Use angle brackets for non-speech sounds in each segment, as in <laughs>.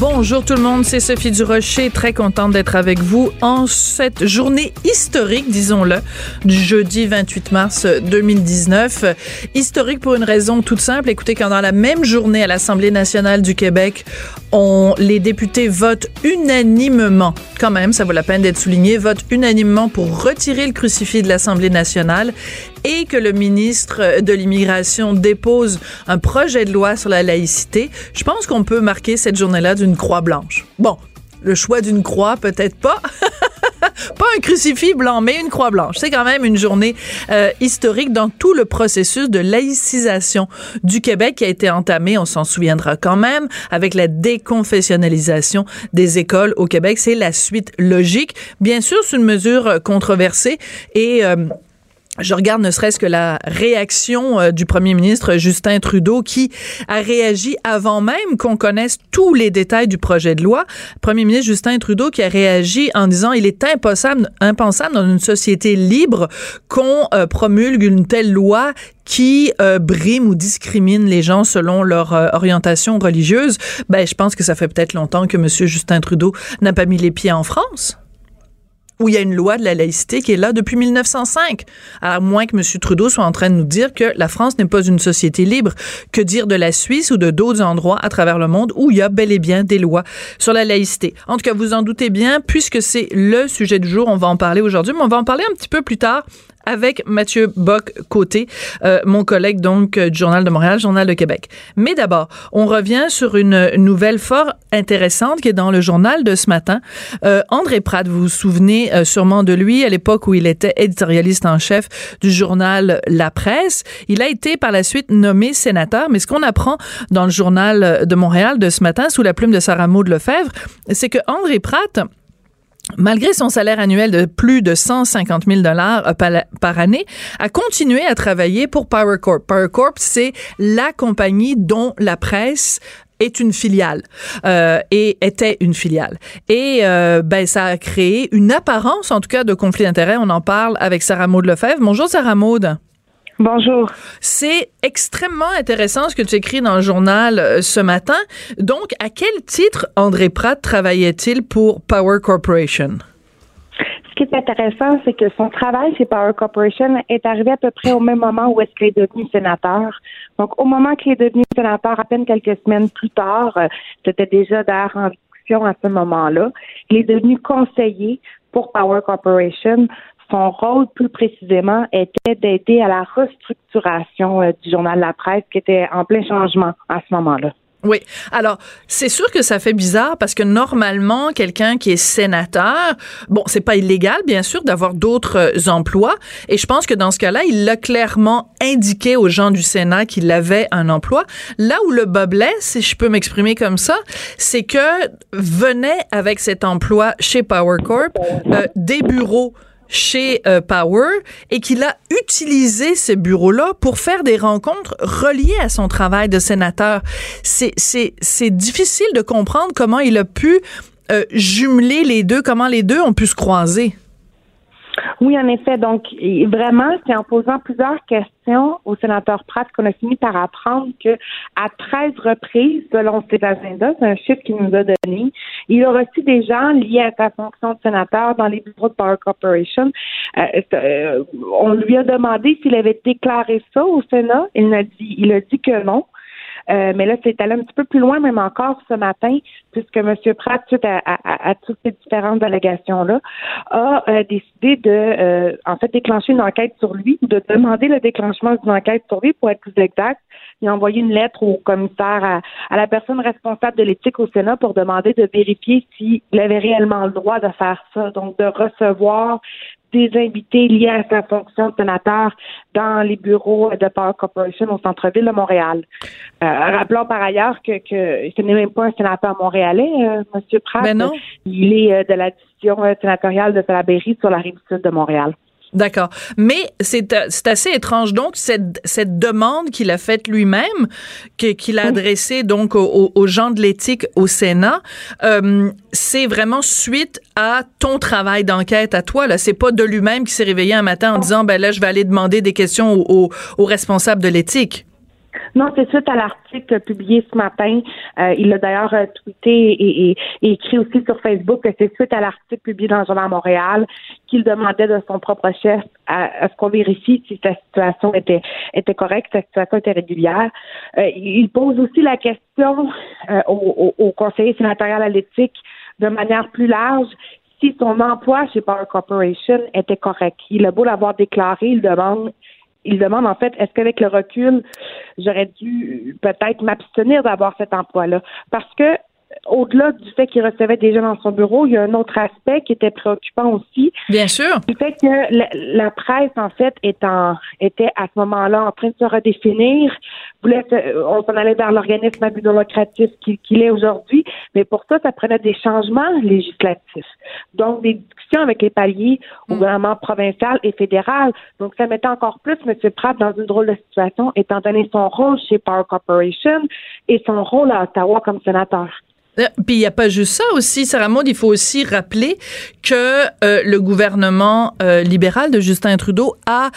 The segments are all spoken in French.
Bonjour tout le monde, c'est Sophie Durocher, très contente d'être avec vous en cette journée historique, disons-le, du jeudi 28 mars 2019. Historique pour une raison toute simple. Écoutez, quand dans la même journée à l'Assemblée nationale du Québec, les députés votent unanimement, quand même, ça vaut la peine d'être souligné, votent unanimement pour retirer le crucifix de l'Assemblée nationale et que le ministre de l'Immigration dépose un projet de loi sur la laïcité, je pense qu'on peut marquer cette journée-là d'une croix blanche. Bon, le choix d'une croix, peut-être pas. <laughs> pas un crucifix blanc, mais une croix blanche. C'est quand même une journée euh, historique dans tout le processus de laïcisation du Québec qui a été entamé, on s'en souviendra quand même, avec la déconfessionnalisation des écoles au Québec. C'est la suite logique. Bien sûr, c'est une mesure controversée et... Euh, je regarde ne serait-ce que la réaction euh, du premier ministre Justin Trudeau qui a réagi avant même qu'on connaisse tous les détails du projet de loi. Premier ministre Justin Trudeau qui a réagi en disant il est impossible, impensable dans une société libre qu'on euh, promulgue une telle loi qui euh, brime ou discrimine les gens selon leur orientation religieuse. Ben, je pense que ça fait peut-être longtemps que Monsieur Justin Trudeau n'a pas mis les pieds en France où il y a une loi de la laïcité qui est là depuis 1905. À moins que M. Trudeau soit en train de nous dire que la France n'est pas une société libre. Que dire de la Suisse ou de d'autres endroits à travers le monde où il y a bel et bien des lois sur la laïcité? En tout cas, vous en doutez bien, puisque c'est le sujet du jour, on va en parler aujourd'hui, mais on va en parler un petit peu plus tard avec Mathieu Bock-Côté, euh, mon collègue donc euh, du Journal de Montréal, Journal de Québec. Mais d'abord, on revient sur une nouvelle fort intéressante qui est dans le journal de ce matin. Euh, André Pratt, vous vous souvenez sûrement de lui à l'époque où il était éditorialiste en chef du journal La Presse. Il a été par la suite nommé sénateur, mais ce qu'on apprend dans le journal de Montréal de ce matin sous la plume de Sarah Maud Lefebvre, c'est que André Pratt malgré son salaire annuel de plus de 150 000 dollars euh, par année, a continué à travailler pour Power Corp. Power Corp, c'est la compagnie dont la presse est une filiale euh, et était une filiale. Et euh, ben ça a créé une apparence en tout cas de conflit d'intérêts. On en parle avec Sarah Maud Lefebvre. Bonjour Sarah Maud Bonjour. C'est extrêmement intéressant ce que tu écris dans le journal euh, ce matin. Donc, à quel titre André Pratt travaillait-il pour Power Corporation? Ce qui est intéressant, c'est que son travail chez Power Corporation est arrivé à peu près au même moment où est-ce qu'il est devenu sénateur. Donc, au moment qu'il est devenu sénateur, à peine quelques semaines plus tard, euh, c'était déjà d'ailleurs en discussion à ce moment-là, il est devenu conseiller pour Power Corporation son rôle, plus précisément, était d'aider à la restructuration euh, du journal La Presse, qui était en plein changement à ce moment-là. Oui. Alors, c'est sûr que ça fait bizarre parce que normalement, quelqu'un qui est sénateur, bon, c'est pas illégal, bien sûr, d'avoir d'autres euh, emplois. Et je pense que dans ce cas-là, il l'a clairement indiqué aux gens du Sénat qu'il avait un emploi. Là où le bas si je peux m'exprimer comme ça, c'est que venait avec cet emploi chez Power Corp euh, des bureaux chez euh, Power et qu'il a utilisé ce bureau-là pour faire des rencontres reliées à son travail de sénateur. C'est, c'est, c'est difficile de comprendre comment il a pu euh, jumeler les deux, comment les deux ont pu se croiser. Oui, en effet. Donc, vraiment, c'est en posant plusieurs questions au sénateur Pratt qu'on a fini par apprendre que à 13 reprises, selon ses agendas, c'est un chiffre qu'il nous a donné, il a reçu des gens liés à sa fonction de sénateur dans les bureaux de Power Corporation. Euh, euh, on lui a demandé s'il avait déclaré ça au Sénat. Il a dit, il a dit que non. Euh, mais là, c'est allé un petit peu plus loin, même encore ce matin, puisque M. Pratt, suite à, toutes ces différentes allégations-là, a euh, décidé de, euh, en fait, déclencher une enquête sur lui, de demander le déclenchement d'une enquête sur lui, pour être plus exact. Il a envoyé une lettre au commissaire, à la personne responsable de l'éthique au Sénat pour demander de vérifier s'il avait réellement le droit de faire ça, donc de recevoir des invités liés à sa fonction de sénateur dans les bureaux de Power Corporation au centre-ville de Montréal. Euh, rappelons par ailleurs que, que ce n'est même pas un sénateur montréalais, euh, M. Pratt. Ben non. Il est euh, de la division euh, sénatoriale de Salaberry sur la rive sud de Montréal. D'accord. Mais c'est assez étrange. Donc, cette, cette demande qu'il a faite lui-même, qu'il a adressée donc aux, aux, gens de l'éthique au Sénat, euh, c'est vraiment suite à ton travail d'enquête à toi. Là, c'est pas de lui-même qui s'est réveillé un matin en disant, ben là, je vais aller demander des questions aux, aux responsables de l'éthique. Non, c'est suite à l'article publié ce matin. Euh, il a d'ailleurs euh, tweeté et, écrit aussi sur Facebook que c'est suite à l'article publié dans le Journal Montréal qu'il demandait de son propre chef à, ce qu'on vérifie si sa situation était, était correcte, sa situation était régulière. Euh, il pose aussi la question au, au, conseiller sénatorial à l'éthique de manière plus large si son emploi chez Power Corporation était correct. Il a beau l'avoir déclaré, il demande il demande en fait, est-ce qu'avec le recul, j'aurais dû peut-être m'abstenir d'avoir cet emploi-là? Parce que au-delà du fait qu'il recevait des gens dans son bureau, il y a un autre aspect qui était préoccupant aussi. Bien sûr. Le fait que la, presse, en fait, est en, était à ce moment-là en train de se redéfinir. Voulait, on s'en allait vers l'organisme à but qu'il est aujourd'hui, mais pour ça, ça prenait des changements législatifs. Donc, des discussions avec les paliers au mm. gouvernement provincial et fédéral. Donc, ça mettait encore plus M. Pratt dans une drôle de situation, étant donné son rôle chez Power Corporation et son rôle à Ottawa comme sénateur. Euh, puis il n'y a pas juste ça aussi, Sarah Maud, il faut aussi rappeler que euh, le gouvernement euh, libéral de Justin Trudeau a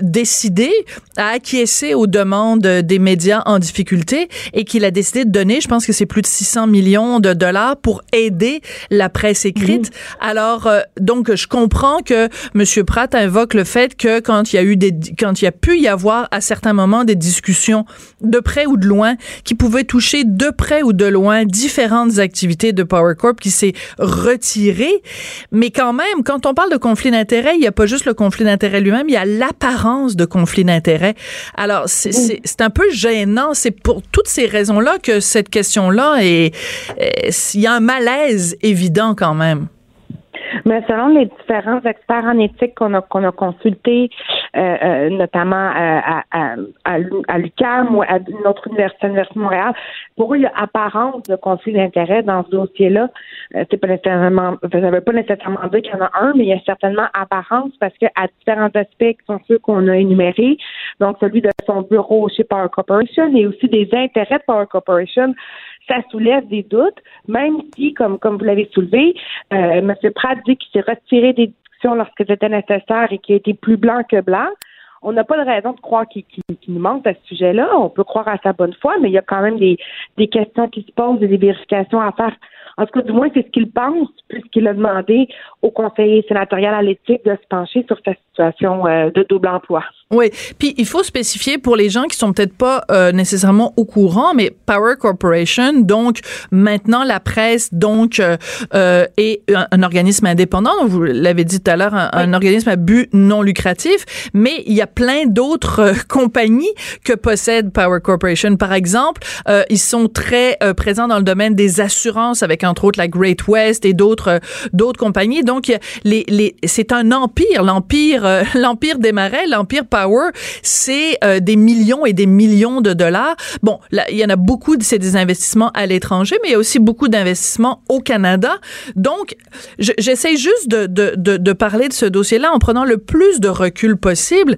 décidé, a acquiescé aux demandes des médias en difficulté et qu'il a décidé de donner, je pense que c'est plus de 600 millions de dollars pour aider la presse écrite. Mhm. Alors, donc, je comprends que M. Pratt invoque le fait que quand il y a eu des, quand il y a pu y avoir à certains moments des discussions de près ou de loin qui pouvaient toucher de près ou de loin différents différentes activités de Power Corp qui s'est retiré. Mais quand même, quand on parle de conflit d'intérêt, il n'y a pas juste le conflit d'intérêt lui-même, il y a l'apparence de conflit d'intérêt. Alors, c'est un peu gênant. C'est pour toutes ces raisons-là que cette question-là est, il y a un malaise évident quand même. Mais selon les différents experts en éthique qu'on a, qu'on a consultés, euh, euh, notamment euh, à, à, à, à l'UQAM ou à une autre université, l'Université de Montréal, pour eux, il y a apparence de conflit d'intérêt dans ce dossier-là. c'est pas nécessairement, ça ne veut pas nécessairement dire qu'il y en a un, mais il y a certainement apparence parce que à différents aspects qui sont ceux qu'on a énumérés, donc celui de son bureau chez Power Corporation et aussi des intérêts de Power Corporation, ça soulève des doutes, même si, comme, comme vous l'avez soulevé, euh, M. Pratt dit qu'il s'est retiré des discussions lorsque c'était nécessaire et qu'il été plus blanc que blanc. On n'a pas de raison de croire qu'il nous manque à ce sujet-là. On peut croire à sa bonne foi, mais il y a quand même des, des questions qui se posent et des vérifications à faire. En tout cas, du moins, c'est ce qu'il pense, puisqu'il a demandé au conseiller sénatorial à l'éthique de se pencher sur sa situation euh, de double emploi. Oui, puis il faut spécifier pour les gens qui sont peut-être pas euh, nécessairement au courant, mais Power Corporation, donc maintenant la presse, donc euh, est un, organisme indépendant. Vous l'avez dit tout à l'heure, un, organisme à but non lucratif, mais il y a plein d'autres euh, <laughs> compagnies que possède Power Corporation. Par exemple, ils sont très présents dans le domaine des assurances, avec entre autres la Great West et d'autres d'autres compagnies. Donc les, les c'est un empire, l'empire <laughs> l'empire des marais, l'empire Power c'est euh, des millions et des millions de dollars. Bon, là, il y en a beaucoup, c'est des investissements à l'étranger, mais il y a aussi beaucoup d'investissements au Canada. Donc, j'essaie juste de, de, de, de parler de ce dossier-là en prenant le plus de recul possible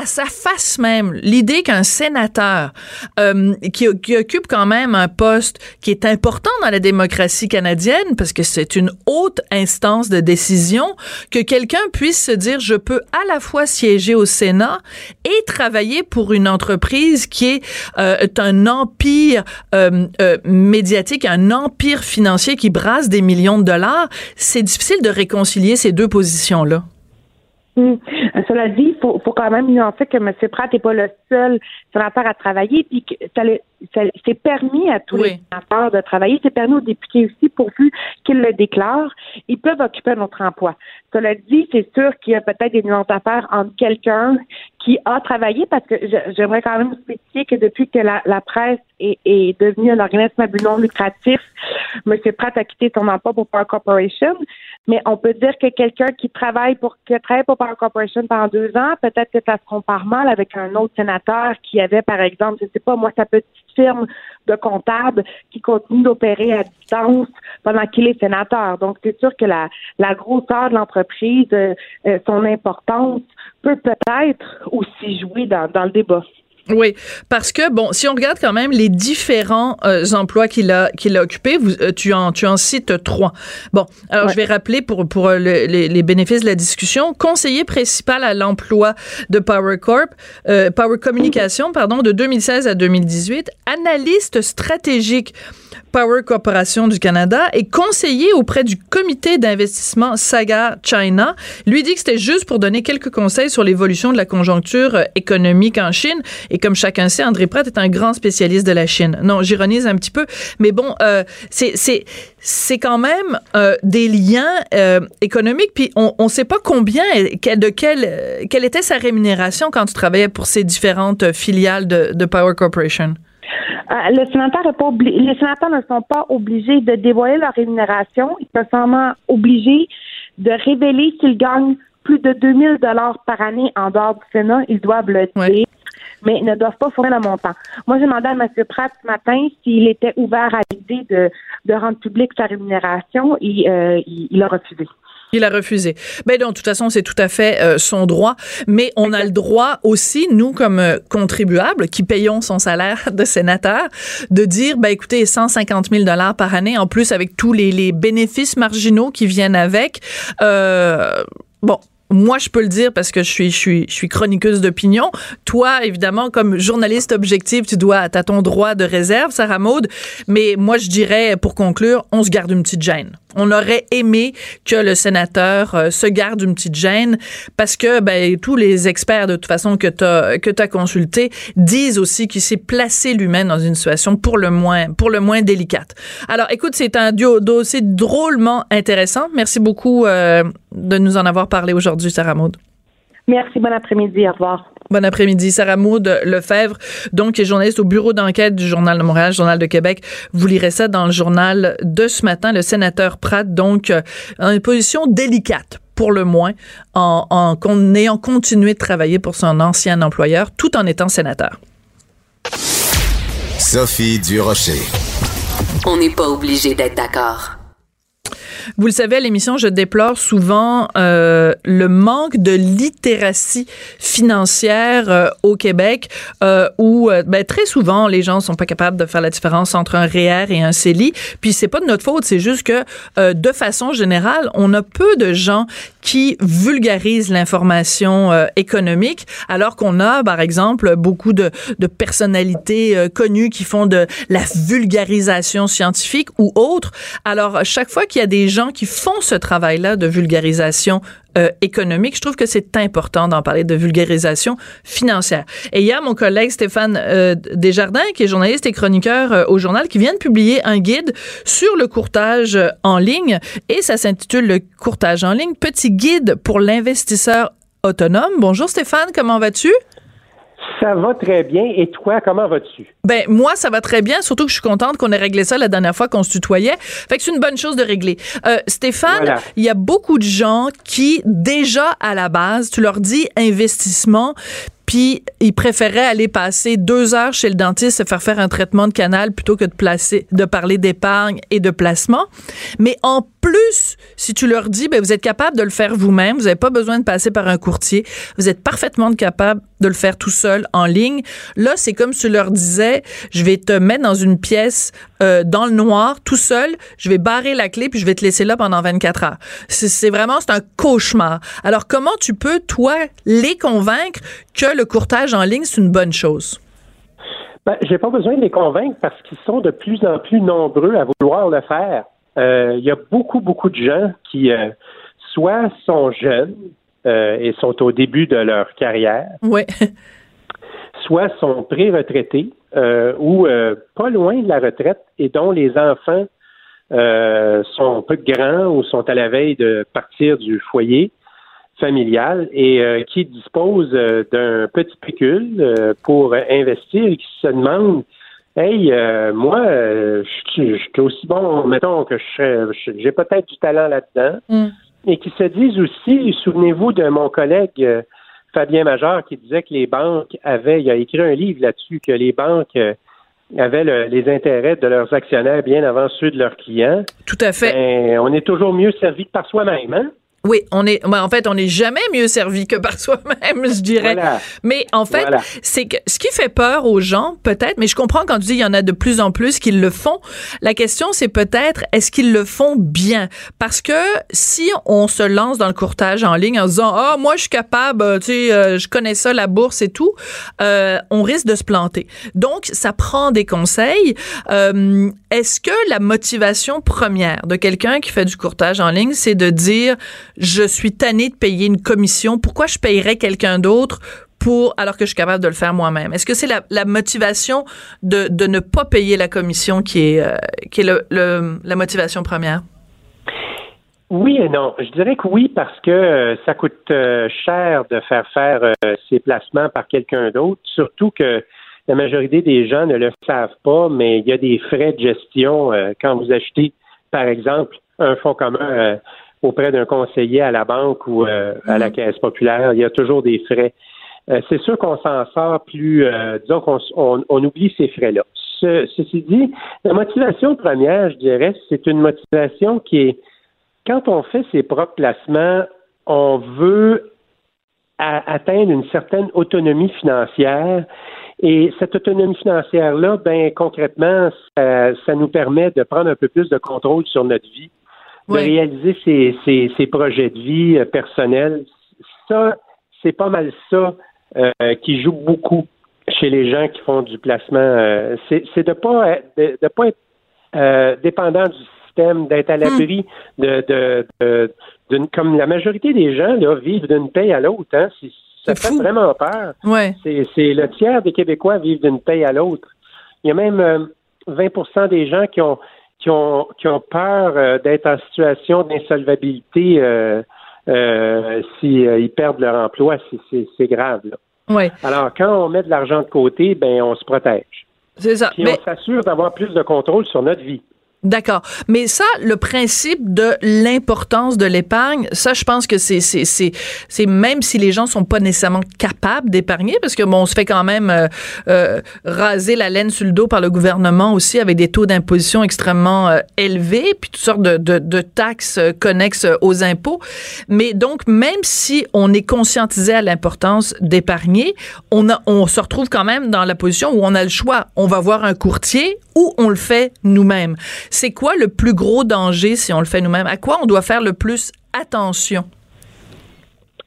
à sa face même l'idée qu'un sénateur euh, qui, qui, occupe quand même un poste qui est important dans la démocratie canadienne parce que c'est une haute instance de décision que quelqu'un puisse se dire je peux à la fois siéger au Sénat et travailler pour une entreprise qui est euh, un empire euh, euh médiatique un empire financier qui brasse des millions de dollars. C'est difficile de réconcilier ces deux positions Cela dit, il faut, faut quand même nuancer que M. Pratt n'est pas le seul sénateur à travailler, puis que ça c'est permis à tous les sénateurs de travailler, c'est permis aux députés aussi, pourvu qu'ils le déclarent, ils peuvent occuper un autre emploi. Cela dit, c'est sûr qu'il y a peut-être des nuances à faire entre quelqu'un qui a travaillé, parce que j'aimerais quand même spécifier que depuis que la, presse est, est, devenue un organisme à but non lucratif, M. Pratt a quitté son emploi pour Power Corporation, mais on peut dire que quelqu'un qui travaille pour qui travaille pour Power Corporation pendant deux ans, peut-être que ça se compare mal avec un autre sénateur qui avait, par exemple, je sais pas, moi, sa petite firme de comptable qui continue d'opérer à distance pendant qu'il est sénateur. Donc, c'est sûr que la, la grosseur de l'entreprise, euh, euh, son importance peut peut-être aussi jouer dans, dans le débat. Oui, parce que bon, si on regarde quand même les différents euh, emplois qu'il a qu'il a occupés, vous, euh, tu en tu en cites trois. Bon, alors je vais rappeler pour pour euh, les, les, bénéfices de la discussion, conseiller principal à l'emploi de Power Corp, Power Communication, pardon, de 2016 à 2018, analyste stratégique Power Corporation du Canada et conseiller auprès du comité d'investissement Saga China. Lui dit que c'était juste pour donner quelques conseils sur l'évolution de la conjoncture euh, économique en Chine. Et comme chacun sait, André Pratt est un grand spécialiste de la Chine. Non, j'ironise un petit peu, mais bon, euh, c'est c'est quand même euh, des liens euh, économiques. Puis on ne sait pas combien, de quelle, quelle était sa rémunération quand tu travaillais pour ces différentes filiales de, de Power Corporation. Euh, le sénateur pas les sénateurs ne sont pas obligés de dévoiler leur rémunération. Ils sont seulement obligés de révéler s'ils gagnent plus de 2000 dollars par année en dehors du Sénat. Ils doivent le dire. Mais ne doivent pas fournir le montant. Moi, j'ai demandé à M. Pratt ce matin s'il était ouvert à l'idée de, de rendre publique sa rémunération. et euh, il a refusé. Il a refusé. Ben donc, de toute façon, c'est tout à fait euh, son droit, mais on a le droit aussi, nous comme euh, contribuables qui payons son salaire <laughs> de sénateur, de dire, ben écoutez, 150 000 dollars par année, en plus avec tous les, les bénéfices marginaux qui viennent avec. Euh, bon, moi, je peux le dire parce que je suis, chroniqueuse d'opinion. Toi, évidemment, comme journaliste objectif, tu dois, as ton droit de réserve, Sarah Maud. Mais moi, je dirais, pour conclure, on se garde une petite gêne. On aurait aimé que le sénateur euh, se garde une petite gêne parce que ben, tous les experts, de toute façon, que tu as consultés disent aussi qu'il s'est placé lui-même dans une situation pour le moins, pour le moins délicate. Alors, écoute, c'est un dossier drôlement intéressant. Merci beaucoup euh, de nous en avoir parlé aujourd'hui, Sarah Maud. Merci, bon après-midi, au revoir. Bon après-midi. Sarah Maud Lefebvre, donc, qui est journaliste au bureau d'enquête du Journal de Montréal, Journal de Québec. Vous lirez ça dans le journal de ce matin. Le sénateur Pratt, donc, euh, en une position délicate pour le moins, en, en, ayant continué de travailler pour son ancien employeur tout en étant sénateur. Sophie Durocher. On n'est pas obligé d'être d'accord. Vous le savez, à l'émission, je déplore souvent euh, le manque de littératie financière euh, au Québec, euh, où euh, ben, très souvent les gens sont pas capables de faire la différence entre un REER et un CELI. Puis c'est pas de notre faute, c'est juste que euh, de façon générale, on a peu de gens qui vulgarisent l'information économique, alors qu'on a, par exemple, beaucoup de, de personnalités connues qui font de la vulgarisation scientifique ou autre. Alors chaque fois qu'il y a des qui font ce travail-là de vulgarisation euh, économique. Je trouve que c'est important d'en parler de vulgarisation financière. Et il y a mon collègue Stéphane euh, Desjardins, qui est journaliste et chroniqueur euh, au journal, qui vient de publier un guide sur le courtage en ligne et ça s'intitule Le courtage en ligne, petit guide pour l'investisseur autonome. Bonjour Stéphane, comment vas-tu? Ça va très bien. Et toi, comment vas-tu? Ben, moi, ça va très bien, surtout que je suis contente qu'on ait réglé ça la dernière fois qu'on se tutoyait. Fait que c'est une bonne chose de régler. Euh, Stéphane, il y a beaucoup de gens qui, déjà à la base, tu leur dis investissement, puis ils préféraient aller passer deux heures chez le dentiste se faire faire un traitement de canal plutôt que de placer, de parler d'épargne et de placement. Mais en plus, si tu leur dis, ben, vous êtes capable de le faire vous-même, vous n'avez pas besoin de passer par un courtier, vous êtes parfaitement capable de le faire tout seul en ligne. Là, c'est comme si tu leur disais, je vais te mettre dans une pièce euh, dans le noir, tout seul, je vais barrer la clé puis je vais te laisser là pendant 24 heures. C'est vraiment, c'est un cauchemar. Alors, comment tu peux, toi, les convaincre que le courtage en ligne, c'est une bonne chose? Ben, j'ai pas besoin de les convaincre parce qu'ils sont de plus en plus nombreux à vouloir le faire. Euh, il y a beaucoup, beaucoup de gens qui euh, soit sont jeunes euh, et sont au début de leur carrière, <laughs> soit sont pré-retraités euh, ou euh, pas loin de la retraite et dont les enfants sont peu grands ou sont à la veille de partir du foyer familial et qui disposent d'un petit pécule pour investir et qui se demandent Hey, moi, je suis aussi bon, mettons que je j'ai peut-être du talent là-dedans, mm. Et qui se disent aussi, souvenez-vous de mon collègue Fabien Major qui disait que les banques avaient, il a écrit un livre là-dessus, que les banques avaient les intérêts de leurs actionnaires bien avant ceux de leurs clients. Tout à fait. Ben, on est toujours mieux servi que par soi-même, hein? Oui, on est, ben, en fait, on n'est jamais mieux servi que par <laughs> soi-même, je dirais. Mais en fait, c'est que ce qui fait peur aux gens, peut-être, mais je comprends quand tu dis il y en a de plus en plus qui le font. La question, c'est peut-être est-ce qu'ils le font bien? Parce que si on se lance dans le courtage en ligne en disant ah moi je suis capable, euh, tu sais, euh, je connais ça, la bourse et tout, euh, on risque de se planter. Donc ça prend des conseils. est-ce que la motivation première de quelqu'un qui fait du courtage en ligne, c'est de dire je suis tanné de payer une commission. Pourquoi je payerais quelqu'un d'autre pour alors que je suis capable de le faire moi-même? Est-ce que c'est la, motivation de, ne pas payer la commission qui est, euh, qui est la motivation première? Oui et non. Je dirais que oui parce que euh, ça coûte euh, cher de faire faire ces placements par quelqu'un d'autre, surtout que la majorité des gens ne le savent pas, mais il y a des frais de gestion quand vous achetez, par exemple, un fonds commun auprès d'un conseiller à la banque ou euh, à la mm. caisse populaire. Il y a toujours des frais. Euh, c'est sûr qu'on s'en sort plus, euh, disons qu'on on, oublie ces frais-là. ceci dit, la motivation première, je dirais, c'est une motivation qui est, quand on fait ses propres placements, on veut atteindre une certaine autonomie financière. Et cette autonomie financière-là, ben concrètement, ça, nous permet de prendre un peu plus de contrôle sur notre vie de réaliser ses, ses, projets de vie euh, personnels. Ça, c'est pas mal ça euh, qui joue beaucoup chez les gens qui font du placement. Euh, c'est de pas de, de pas être dépendant du système, d'être à l'abri hmm. de, de, de comme la majorité des gens là, vivent d'une paye à l'autre. Hein. Ça fait vraiment peur. Ouais. C'est le tiers des Québécois vivent d'une paye à l'autre. Il y a même 20% des gens qui ont qui ont, qui ont peur euh, d'être en situation d'insolvabilité euh, euh, s'ils euh, perdent leur emploi. C'est grave. Là. Ouais. Alors, quand on met de l'argent de côté, ben on se protège. C'est ça. Puis on s'assure d'avoir plus de contrôle sur notre vie. D'accord. Mais ça, le principe de l'importance de l'épargne, ça, je pense que c'est, c'est, c'est, c'est même si les gens sont pas nécessairement capables d'épargner, parce que bon, on se fait quand même euh, euh, raser la laine sur le dos par le gouvernement aussi avec des taux d'imposition extrêmement euh, élevés, puis toutes sortes de, de, de taxes connexes aux impôts. Mais donc, même si on est conscientisé à l'importance d'épargner, on a, on se retrouve quand même dans la position où on a le choix. On va voir un courtier ou on le fait nous-mêmes. C'est quoi le plus gros danger si on le fait nous-mêmes? À quoi on doit faire le plus attention?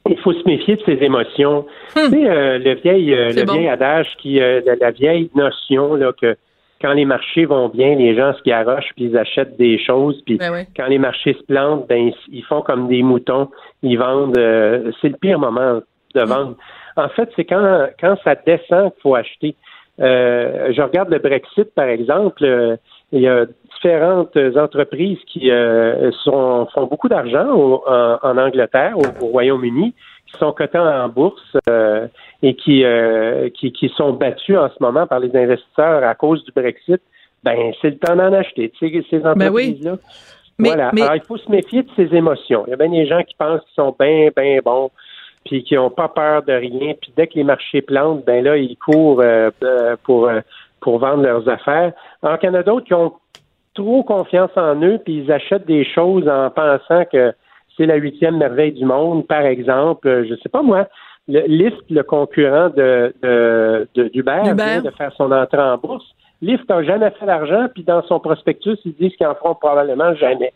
Il faut se méfier de ses émotions. Hmm. Tu sais, euh, le vieil, euh, le vieil adage qui, euh, la, vieille notion là, que quand les marchés vont bien, les gens se garochent puis ils achètent des choses. Puis ben quand les marchés se plantent, ben ils font comme des moutons, ils vendent. c'est le pire moment de hmm. vendre. En fait, c'est quand quand ça descend qu'il faut acheter. je regarde le Brexit par exemple. il y a différentes entreprises qui euh, sont, font beaucoup d'argent en, Angleterre, au, Royaume-Uni, qui sont cotées en bourse euh, et euh, qui, qui, sont battues en ce moment par les investisseurs à cause du Brexit, ben c'est le temps d'en acheter, ces ben entreprises-là. voilà. Alors, il faut se méfier de ces émotions. Il y a bien des gens qui pensent qu'ils sont bien, bien bons, puis qui n'ont pas peur de rien, puis dès que les marchés plantent, ben là, ils courent pour, pour vendre leurs affaires. Alors qu'il y en a d'autres qui ont trop confiance en eux, puis ils achètent des choses en pensant que c'est la huitième merveille du monde, par exemple. Euh, je sais pas moi, le Lyft, le concurrent de, d'Uber, vient de faire son entrée en bourse. Lyft n'a jamais fait d'argent, puis dans son prospectus, ils disent qu'ils en feront probablement jamais.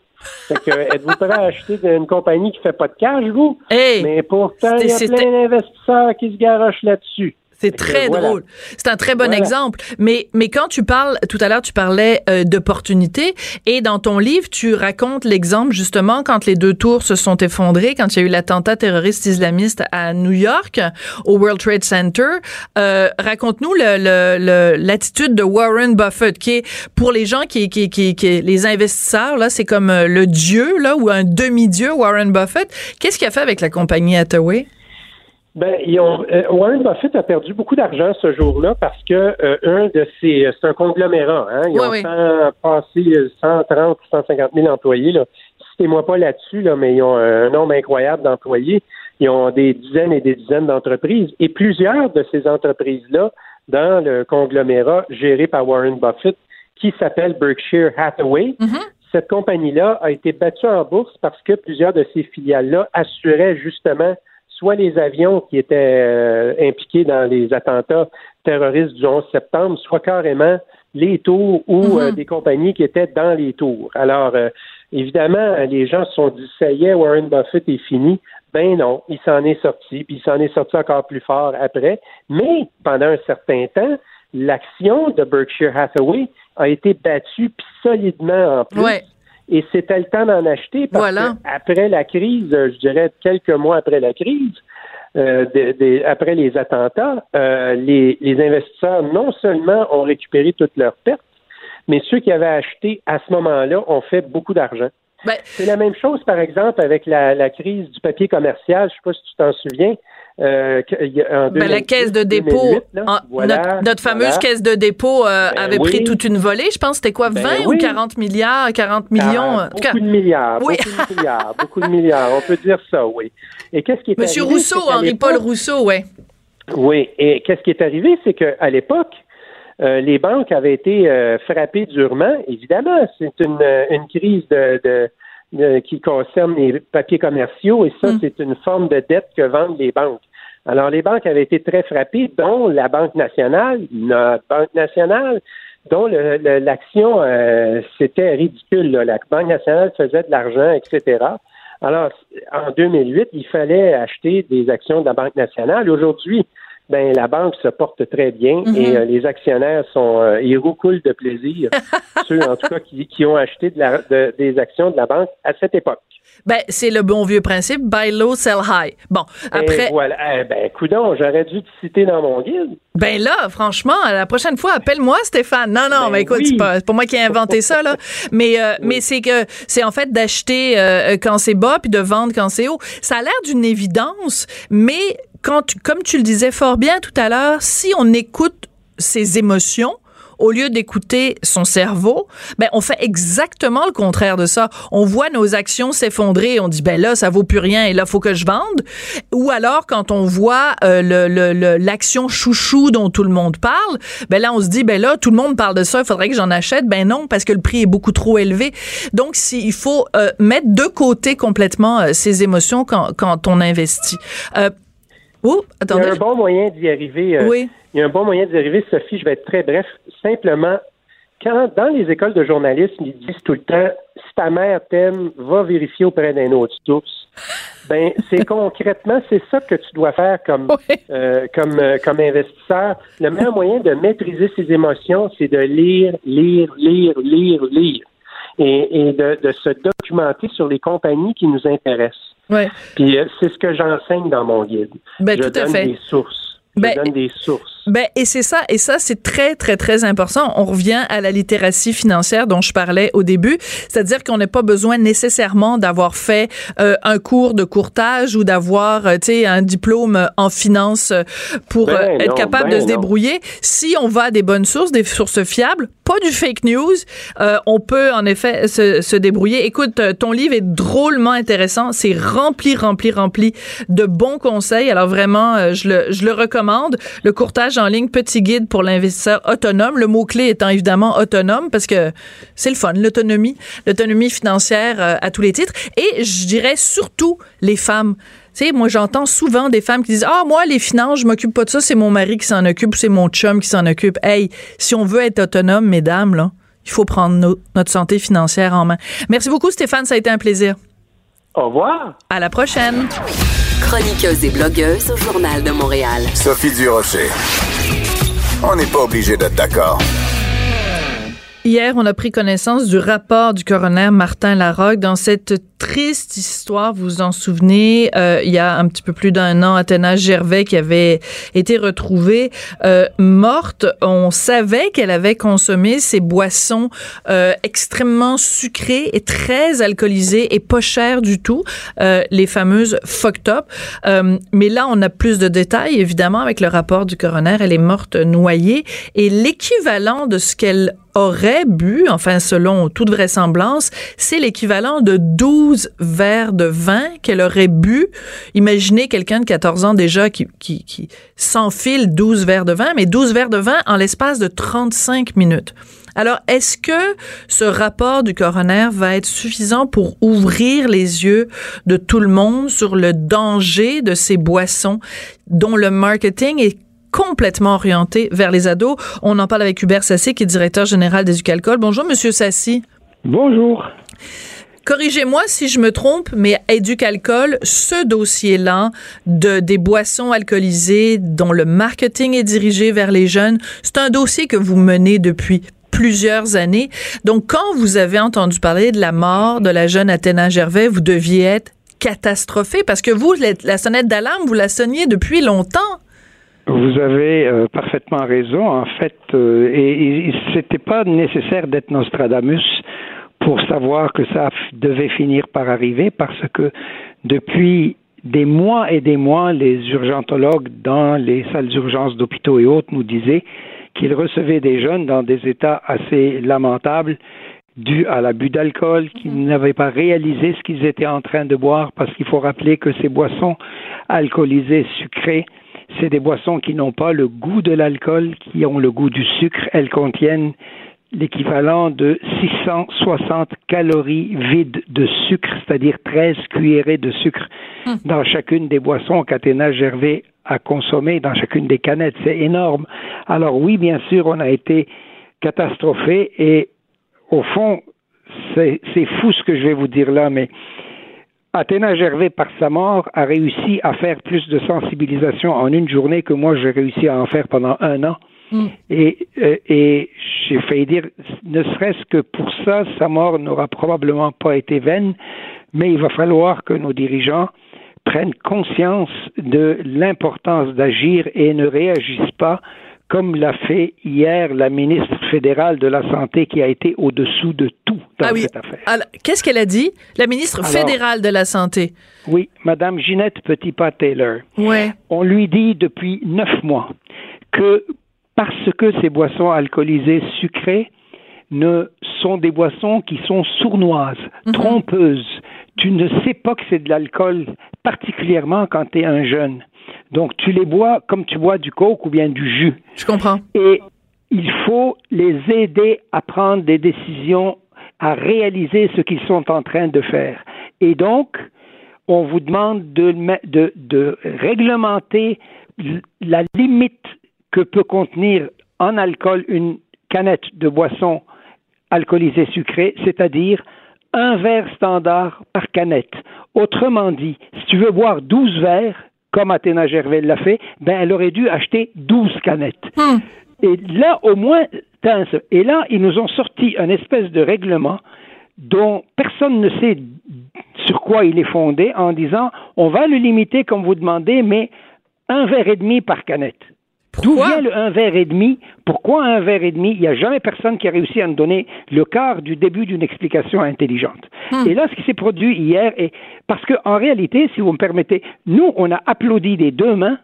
Fait que, <laughs> êtes-vous prêt à acheter une compagnie qui fait pas de cash, vous? Mais pourtant, il y a plein d'investisseurs qui se garochent là-dessus. C'est très drôle. C'est un très bon exemple. Mais, mais quand tu parles, tout à l'heure, tu parlais euh, d'opportunités et dans ton livre, tu racontes l'exemple justement quand les deux tours se sont effondrées, quand il y a eu l'attentat terroriste islamiste à New York, au World Trade Center. Euh, raconte-nous l'attitude le, de Warren Buffett, qui est pour les gens qui, qui, qui, qui les investisseurs, là, c'est comme euh, le dieu, là, ou un demi-dieu, Warren Buffett. Qu'est-ce qu'il a fait avec la compagnie Hathaway? Ben, ils ont, euh, Warren Buffett a perdu beaucoup d'argent ce jour-là parce que euh, un de ces, c'est un conglomérat. Hein, ils ont passé 130 ou 150 000 employés. Là. Citez-moi pas là-dessus, là, mais ils ont un nombre incroyable d'employés. Ils ont des dizaines et des dizaines d'entreprises. Et plusieurs de ces entreprises-là, dans le conglomérat géré par Warren Buffett, qui s'appelle Berkshire Hathaway, mm-hmm. cette compagnie-là a été battue en bourse parce que plusieurs de ces filiales-là assuraient justement soit les avions qui étaient euh, impliqués dans les attentats terroristes du 11 septembre, soit carrément les tours ou euh, mhm. des compagnies qui étaient dans les tours. Alors, euh, évidemment, les gens se sont dit, ça y est, Warren Buffett est fini. Ben non, il s'en est sorti, puis il s'en est sorti encore plus fort après. Mais pendant un certain temps, l'action de Berkshire Hathaway a été battue puis solidement en plus et c'était le temps d'en acheter parce que après la crise, je dirais quelques mois après la crise, euh, après les attentats, euh, les, investisseurs non seulement ont récupéré toutes leurs pertes, mais ceux qui avaient acheté à ce moment-là ont fait beaucoup d'argent. Ben, C'est la même chose, par exemple, avec la, la, crise du papier commercial. Je ne sais pas si tu t'en souviens. Euh, ben, la caisse de dépôt, notre, fameuse caisse de dépôt euh, ben avait pris toute une volée. Je pense c'était quoi, 20 ben ou 40 milliards, 40 millions? beaucoup de milliards, beaucoup de milliards, beaucoup de milliards. On peut dire ça, oui. Et qu'est-ce qui est Monsieur Rousseau, Henri-Paul Rousseau, oui. Oui, et qu'est-ce qui est arrivé, c'est qu'à l'époque, euh, les banques avaient été frappées durement. Évidemment, c'est une, une crise de qui concerne les papiers commerciaux et ça, mm. c'est une forme de dette que vendent les banques. Alors, les banques avaient été très frappées, dont la Banque nationale, notre Banque nationale, dont l'action, euh, c'était ridicule. La Banque nationale faisait de l'argent, etc. Alors, en 2008, il fallait acheter des actions de la Banque nationale. Aujourd'hui, ben la banque se porte très bien et mhm. euh, les actionnaires sont euh, ils roucoulent de plaisir <laughs> ceux en tout cas qui, qui ont acheté de la, des actions de la banque à cette époque. Ben c'est le bon vieux principe buy low sell high. Bon après voilà eh, ben coudon j'aurais dû te citer dans mon guide. Ben là franchement la prochaine fois appelle-moi Stéphane. Non non ben mais écoute c'est pas, moi qui ai inventé ça là <laughs> mais euh, mais c'est que c'est en fait d'acheter euh, quand c'est bas puis de vendre quand c'est haut. Ça a l'air d'une évidence mais quand comme tu le disais fort bien tout à l'heure, si on écoute ses émotions, au lieu d'écouter son cerveau, ben on fait exactement le contraire de ça. On voit nos actions s'effondrer, on dit ben là ça vaut plus rien et là faut que je vende. Ou alors quand on voit euh, le l'action chouchou dont tout le monde parle, ben là on se dit ben là tout le monde parle de ça, il faudrait que j'en achète. Ben non parce que le prix est beaucoup trop élevé. Donc il faut euh, mettre de côté complètement euh, ses émotions quand, quand on investit. Oh, il y a un bon moyen d'y arriver. Euh, oui. Il y a un bon moyen d'y arriver, Sophie. Je vais être très bref. Simplement, quand dans les écoles de journalisme, ils disent tout le temps si ta mère t'aime, va vérifier auprès d'un autre source. Ben, c'est <laughs> concrètement, c'est ça que tu dois faire comme euh, comme euh, comme investisseur. Le meilleur moyen de maîtriser ses émotions, c'est de lire, lire, lire, lire, lire, et, et de, de se documenter sur les compagnies qui nous intéressent. Ouais. Puis euh, c'est ce que j'enseigne dans mon guide. Ben, je tout donne à fait. des sources. Je ben, donne des sources. Ben, et c'est ça, et ça, c'est très, très, très important. On revient à la littératie financière dont je parlais au début. C'est-à-dire qu'on n'a pas besoin nécessairement d'avoir fait euh, un cours de courtage ou d'avoir, euh, tu sais, un diplôme en finance pour ben euh, être capable ben de se débrouiller. Si on va à des bonnes sources, des sources fiables, pas du fake news, on peut en effet se, se débrouiller. Écoute, ton livre est drôlement intéressant. C'est rempli, rempli, rempli de bons conseils. Alors vraiment, je le, je le recommande. Le courtage en ligne Petit guide pour l'investisseur autonome. Le mot-clé étant évidemment autonome parce que c'est le fun, l'autonomie, l'autonomie financière euh, à tous les titres. Et je dirais surtout les femmes. Tu sais, moi, j'entends souvent des femmes qui disent Ah, moi, les finances, je m'occupe pas de ça, c'est mon mari qui s'en occupe, c'est mon chum qui s'en occupe. Hey, si on veut être autonome, mesdames, il faut prendre notre santé financière en main. Merci beaucoup, Stéphane, ça a été un plaisir. Au revoir. À la prochaine. Chroniqueuse et blogueuse au Journal de Montréal. Sophie Durocher. On n'est pas obligé d'être d'accord. Hier, on a pris connaissance du rapport du coroner Martin Larocque dans cette triste histoire. Vous vous en souvenez, euh, il y a un petit peu plus d'un an, Athéna Gervais qui avait été retrouvée euh, morte. On savait qu'elle avait consommé ces boissons euh, extrêmement sucrées et très alcoolisées et pas chères du tout, les fameuses fucked up. mais là, on a plus de détails, évidemment, avec le rapport du coroner. Elle est morte noyée et l'équivalent de ce qu'elle aurait bu, enfin selon toute vraisemblance, c'est l'équivalent de 12 verres de vin qu'elle aurait bu. Imaginez quelqu'un de 14 ans déjà qui, s'enfile 12 verres de vin, mais 12 verres de vin en l'espace de 35 minutes. Alors, est-ce que ce rapport du coroner va être suffisant pour ouvrir les yeux de tout le monde sur le danger de ces boissons dont le marketing est complètement orienté vers les ados? On en parle avec Hubert Sassi, qui est directeur général d'Éducalcool. Bonjour, Monsieur Sassi. Bonjour. Corrigez-moi si je me trompe, mais Éducalcool, ce dossier-là de des boissons alcoolisées dont le marketing est dirigé vers les jeunes, c'est un dossier que vous menez depuis plusieurs années. Donc, quand vous avez entendu parler de la mort de la jeune Athéna Gervais, vous deviez être catastrophé parce que vous, la sonnette d'alarme, vous la sonniez depuis longtemps. Vous avez euh, parfaitement raison. En fait, euh, et, et c'était pas nécessaire d'être Nostradamus pour savoir que ça devait finir par arriver, parce que depuis des mois et des mois, les urgentologues dans les salles d'urgence d'hôpitaux et autres nous disaient qu'ils recevaient des jeunes dans des états assez lamentables dus à l'abus d'alcool, qui mhm. n'avaient pas réalisé ce qu'ils étaient en train de boire, parce qu'il faut rappeler que ces boissons alcoolisées sucrées c'est des boissons qui n'ont pas le goût de l'alcool, qui ont le goût du sucre. Elles contiennent l'équivalent de 660 calories vides de sucre, c'est-à-dire 13 cuillerées de sucre hum. dans chacune des boissons qu'Athéna Gervais a consommées, dans chacune des canettes. C'est énorme. Alors oui, bien sûr, on a été catastrophé et au fond, c'est fou ce que je vais vous dire là, mais Athéna Gervais, par sa mort, a réussi à faire plus de sensibilisation en une journée que moi j'ai réussi à en faire pendant un an. Et, euh, et j'ai failli dire, ne serait-ce que pour ça, sa mort n'aura probablement pas été vaine, mais il va falloir que nos dirigeants prennent conscience de l'importance d'agir et ne réagissent pas comme l'a fait hier la ministre fédérale de la Santé qui a été au-dessous de tout dans ah cette affaire. Qu'est-ce qu'elle a dit, la ministre fédérale de la Santé? Oui, Madame Ginette Petitpas-Taylor. Ouais. On lui dit depuis neuf mois que parce que ces boissons alcoolisées sucrées ne sont des boissons qui sont sournoises, mhm. trompeuses. Tu ne sais pas que c'est de l'alcool, particulièrement quand tu es un jeune. Donc, tu les bois comme tu bois du coke ou bien du jus. Je comprends. Et il faut les aider à prendre des décisions, à réaliser ce qu'ils sont en train de faire. Et donc, on vous demande de, de, de réglementer la limite que peut contenir en alcool une canette de boisson alcoolisée sucrée, c'est-à-dire un verre standard par canette. Autrement dit, si tu veux boire 12 verres, comme Athéna Gervais l'a fait, ben elle aurait dû acheter 12 canettes. Hmm. Et là, au moins, et là, ils nous ont sorti un espèce de règlement dont personne ne sait sur quoi il est fondé en disant on va le limiter comme vous demandez, mais un verre et demi par canette. D'où vient le un verre et demi? Pourquoi un verre et demi? Il n'y a jamais personne qui a réussi à nous donner le quart du début d'une explication intelligente. Hmm. Et là, ce qui s'est produit hier, est parce qu'en réalité, si vous me permettez, nous, on a applaudi des deux mains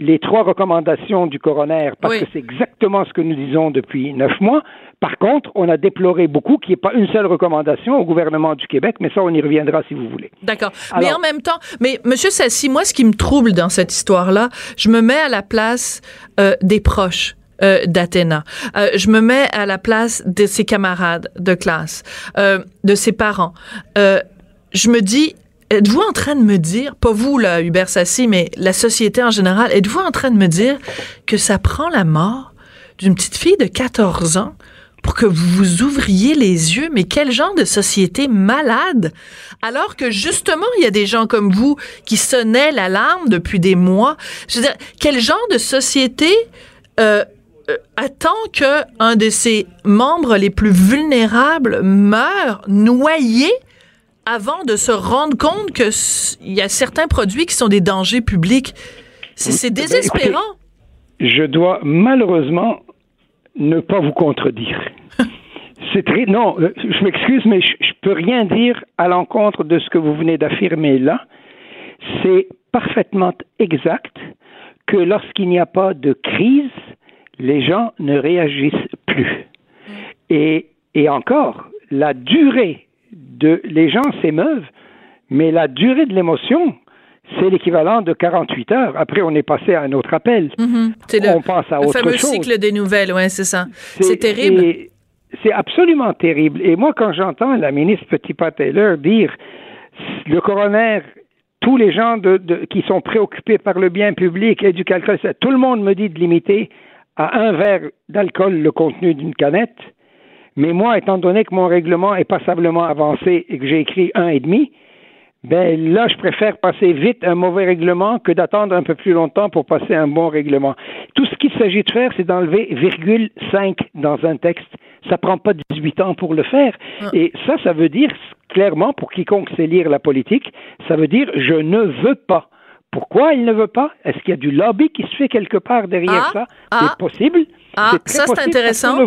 les trois recommandations du coroner, parce que c'est exactement ce que nous disons depuis neuf mois. Par contre, on a déploré beaucoup qu'il n'y ait pas une seule recommandation au gouvernement du Québec, mais ça, on y reviendra si vous voulez. D'accord. Mais en même temps, mais Monsieur Sassi, moi, ce qui me trouble dans cette histoire-là, je me mets à la place euh, des proches. Euh, d'Athéna. Euh, je me mets à la place de ses camarades de classe, de ses parents. je me dis, êtes-vous en train de me dire, pas vous là, Hubert Sassi, mais la société en général, êtes-vous en train de me dire que ça prend la mort d'une petite fille de 14 ans pour que vous vous ouvriez les yeux? Mais quel genre de société malade! Alors que justement, il y a des gens comme vous qui sonnaient l'alarme depuis des mois. Je veux quel genre de société euh, euh, attend que un de ses membres les plus vulnérables meure noyé avant de se rendre compte que il y a certains produits qui sont des dangers publics. C'est Ben, désespérant. je dois malheureusement ne pas vous contredire. <laughs> C'est très non, euh, je m'excuse, mais je, je peux rien dire à l'encontre de ce que vous venez d'affirmer là. C'est parfaitement exact que lorsqu'il n'y a pas de crise, les gens ne réagissent plus. Et, et encore, la durée de les gens s'émeuvent, mais la durée de l'émotion, c'est l'équivalent de 48 heures. Après, on est passé à un autre appel. Mhm. C'est le, on pense à le autre fameux chose. cycle des nouvelles, ouais, c'est ça. C'est terrible. c'est- absolument terrible. Et moi, quand j'entends la ministre Petitpas-Taylor dire le coroner, tous les gens de, de- qui sont préoccupés par le bien public et du calcul, tout le monde me dit de limiter à un verre d'alcool le contenu d'une canette. Mais moi, étant donné que mon règlement est passablement avancé et que j'ai écrit un et demi, ben là, je préfère passer vite un mauvais règlement que d'attendre un peu plus longtemps pour passer un bon règlement. Tout ce qu'il s'agit de faire, c'est d'enlever virgule 5 dans un texte. Ça prend pas 18 ans pour le faire. Et ça, ça veut dire clairement, pour quiconque sait lire la politique, ça veut dire je ne veux pas. Pourquoi il ne veut pas? Est-ce qu'il y a du lobby qui se fait quelque part derrière Ah, ça? Ah. C'est possible. Ah, ça, c'est intéressant.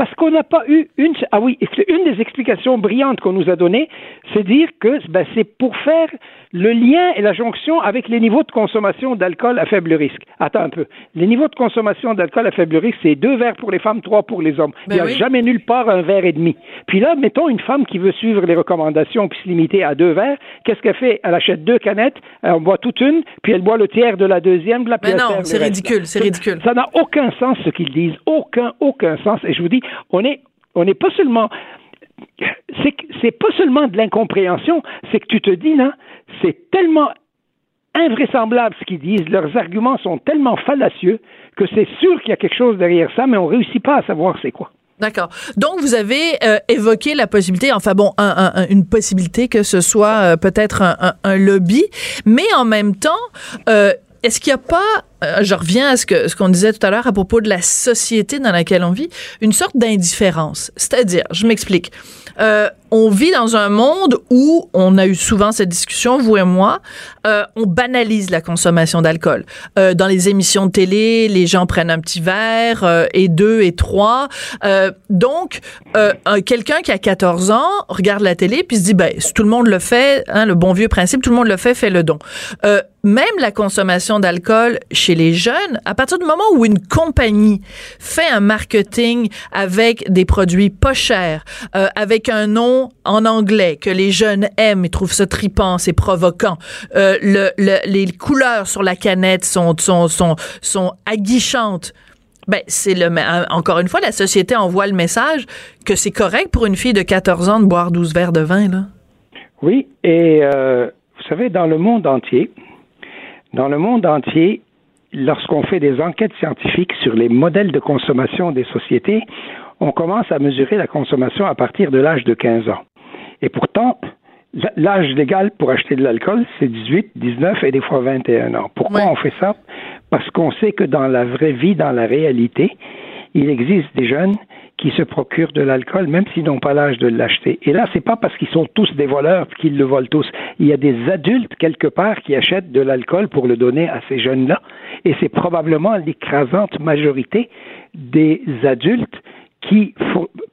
Parce qu'on n'a pas eu une. Ah oui, une des explications brillantes qu'on nous a données, c'est dire que ben, c'est pour faire le lien et la jonction avec les niveaux de consommation d'alcool à faible risque. Attends un peu. Les niveaux de consommation d'alcool à faible risque, c'est deux verres pour les femmes, trois pour les hommes. Ben Il n'y a oui. jamais nulle part un verre et demi. Puis là, mettons une femme qui veut suivre les recommandations puis se limiter à deux verres. Qu'est-ce qu'elle fait? Elle achète deux canettes, elle en boit toute une, puis elle boit le tiers de la deuxième. là, puis Mais elle non, c'est ridicule, c'est ridicule. Ça n'a aucun sens ce qu'ils disent, aucun, aucun sens. Et je vous dis, on est, on n'est pas seulement, c'est, pas seulement de l'incompréhension, c'est que tu te dis là, c'est tellement invraisemblable ce qu'ils disent, leurs arguments sont tellement fallacieux que c'est sûr qu'il y a quelque chose derrière ça, mais on réussit pas à savoir c'est quoi. D'accord. Donc, vous avez euh, évoqué la possibilité, enfin bon, un- un- un- une possibilité que ce soit euh, peut-être un lobby, mais en même temps, euh, est-ce qu'il n'y a pas, euh, je reviens à ce que ce qu'on disait tout à l'heure à propos de la société dans laquelle on vit, une sorte d'indifférence. C'est-à-dire, je m'explique. Euh, on vit dans un monde où on a eu souvent cette discussion, vous et moi, euh, on banalise la consommation d'alcool. Euh, dans les émissions de télé, les gens prennent un petit verre euh, et deux et trois. Euh, donc, euh, un- quelqu'un qui a 14 ans regarde la télé puis se dit, ben, si tout le monde le fait, hein, le bon vieux principe, tout le monde le fait, fait le don. Même la consommation d'alcool chez les jeunes, à partir du moment où une compagnie fait un marketing avec des produits pas chers, euh, avec un nom en anglais que les jeunes aiment et trouvent ça tripant, c'est provoquant, euh, le, le- les couleurs sur la canette sont, sont, sont, aguichantes. Ben, c'est le, ma- encore une fois, la société envoie le message que c'est correct pour une fille de 14 ans de boire 12 verres de vin, là. Oui, et euh, vous savez, dans le monde entier, dans le monde entier, lorsqu'on fait des enquêtes scientifiques sur les modèles de consommation des sociétés, on commence à mesurer la consommation à partir de l'âge de 15 ans. Et pourtant, l'âge légal pour acheter de l'alcool, c'est 18, 19 et des fois 21 ans. Pourquoi on fait ça? Parce qu'on sait que dans la vraie vie, dans la réalité, il existe des jeunes qui se procurent de l'alcool, même s'ils n'ont pas l'âge de l'acheter. Et là, c'est pas parce qu'ils sont tous des voleurs qu'ils le volent tous. Il y a des adultes quelque part qui achètent de l'alcool pour le donner à ces jeunes-là. Et c'est probablement l'écrasante majorité des adultes qui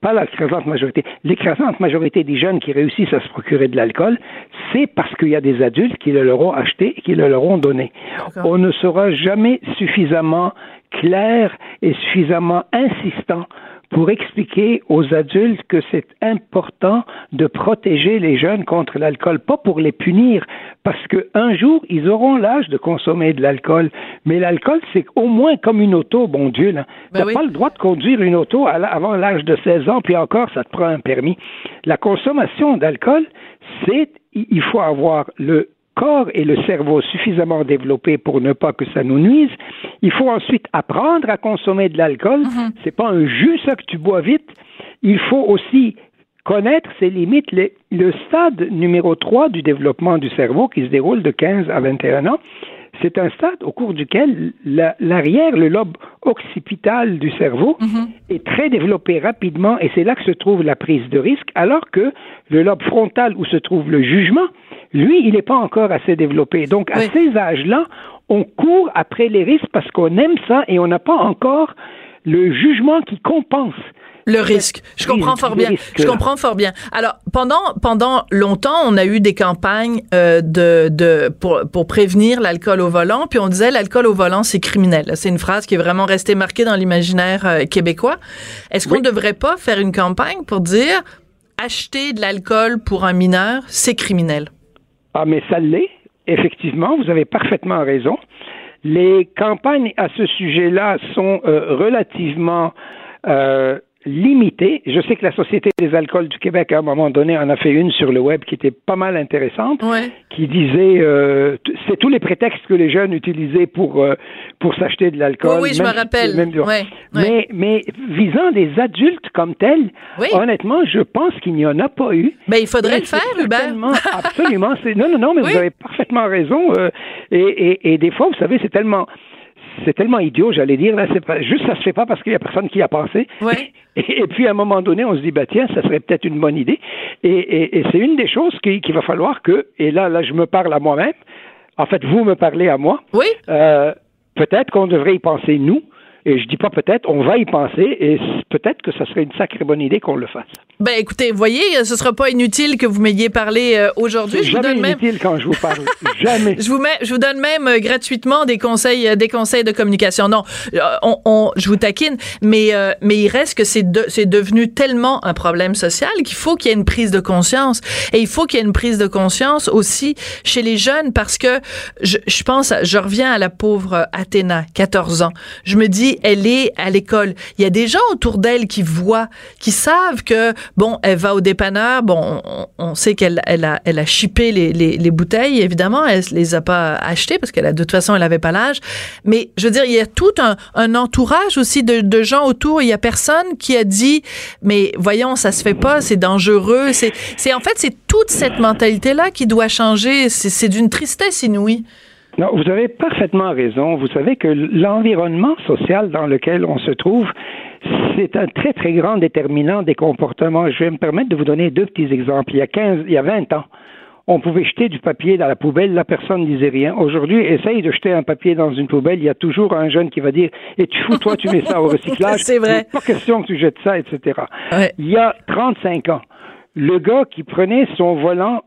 pas l'écrasante majorité, l'écrasante majorité des jeunes qui réussissent à se procurer de l'alcool, c'est parce qu'il y a des adultes qui le leur ont acheté et qui le leur ont donné. On ne sera jamais suffisamment clair et suffisamment insistant pour expliquer aux adultes que c'est important de protéger les jeunes contre l'alcool, pas pour les punir, parce qu'un jour, ils auront l'âge de consommer de l'alcool. Mais l'alcool, c'est au moins comme une auto, bon Dieu. Là. Ben T'as oui. pas le droit de conduire une auto avant l'âge de 16 ans, puis encore, ça te prend un permis. La consommation d'alcool, c'est, il faut avoir le corps et le cerveau suffisamment développés pour ne pas que ça nous nuise. Il faut ensuite apprendre à consommer de l'alcool. C'est pas un jus ça que tu bois vite. il faut aussi connaître ses limites. le stade numéro 3 du développement du cerveau, qui se déroule de 15 à 21 ans, c'est un stade au cours duquel l'arrière, le lobe occipital du cerveau, mhm. est très développé rapidement et c'est là que se trouve la prise de risque, alors que le lobe frontal où se trouve le jugement, lui, il n'est pas encore assez développé. Donc, à ces âges-là, on court après les risques parce qu'on aime ça et on n'a pas encore le jugement qui compense le risque. Je comprends fort bien. Je comprends fort bien. Alors pendant pendant longtemps, on a eu des campagnes euh, de de pour pour prévenir l'alcool au volant, puis on disait l'alcool au volant c'est criminel. C'est une phrase qui est vraiment restée marquée dans l'imaginaire euh, québécois. Est-ce qu'on ne devrait pas faire une campagne pour dire acheter de l'alcool pour un mineur, c'est criminel? Ah mais ça l'est. Effectivement, vous avez parfaitement raison. Les campagnes à ce sujet-là sont euh, relativement euh, limité. Je sais que la Société des alcools du Québec, à un moment donné, en a fait une sur le web qui était pas mal intéressante, qui disait euh, c'est tous les prétextes que les jeunes utilisaient pour euh, pour s'acheter de l'alcool. Oui, je me rappelle. Mais mais visant des adultes comme tels, honnêtement, je pense qu'il n'y en a pas eu. Ben il faudrait le faire, Hubert. <laughs> absolument. Non non non, mais vous avez parfaitement raison. Euh, et, et, et des fois, vous savez, c'est tellement c'est tellement idiot, j'allais dire. Là, c'est pas, juste, ça se fait pas parce qu'il y a personne qui y a pensé. <laughs> Et, puis, à un moment donné, on se dit, bah tiens, ça serait peut-être une bonne idée. Et, c'est une des choses qu'il va falloir que, et là, là, je me parle à moi-même. En fait, vous me parlez à moi. Oui. Euh, peut-être qu'on devrait y penser nous. Et je dis pas peut-être, on va y penser et peut-être que ça serait une sacrée bonne idée qu'on le fasse. Ben écoutez, voyez, ce sera pas inutile que vous m'ayez parlé euh, aujourd'hui. Je jamais vous donne inutile quand je vous parle. <laughs> jamais. Je vous mets, je vous donne même euh, gratuitement des conseils, euh, des conseils de communication. Non, on, on je vous taquine, mais mais il reste que c'est de, c'est devenu tellement un problème social qu'il faut qu'il y ait une prise de conscience et il faut qu'il y ait une prise de conscience aussi chez les jeunes parce que je, je pense, je reviens à la pauvre Athéna, 14 ans. Je me dis, elle est à l'école. Il y a des gens autour d'elle qui voient, qui savent que Bon, elle va au dépanneur. Bon, on, sait qu'elle elle a, elle a chippé les, les, bouteilles, évidemment. Elle les a pas achetées parce qu'elle de toute façon, elle avait pas l'âge. Mais je veux dire, il y a tout un, entourage aussi de, gens autour. Il y a personne qui a dit, mais voyons, ça se fait pas, c'est dangereux. C'est, en fait, c'est toute cette mentalité-là qui doit changer. C'est d'une tristesse inouïe. Non, vous avez parfaitement raison. Vous savez que l'environnement social dans lequel on se trouve, c'est un très, très grand déterminant des comportements. Je vais me permettre de vous donner deux petits exemples. Il y a 15, il y a 20 ans, on pouvait jeter du papier dans la poubelle, la personne ne disait rien. Aujourd'hui, essaye de jeter un papier dans une poubelle, il y a toujours un jeune qui va dire Et tu fous, toi, tu mets ça au <laughs> recyclage. C'est vrai. Pas question que tu jettes ça, etc. Il y a 35 ans, le gars qui prenait son volant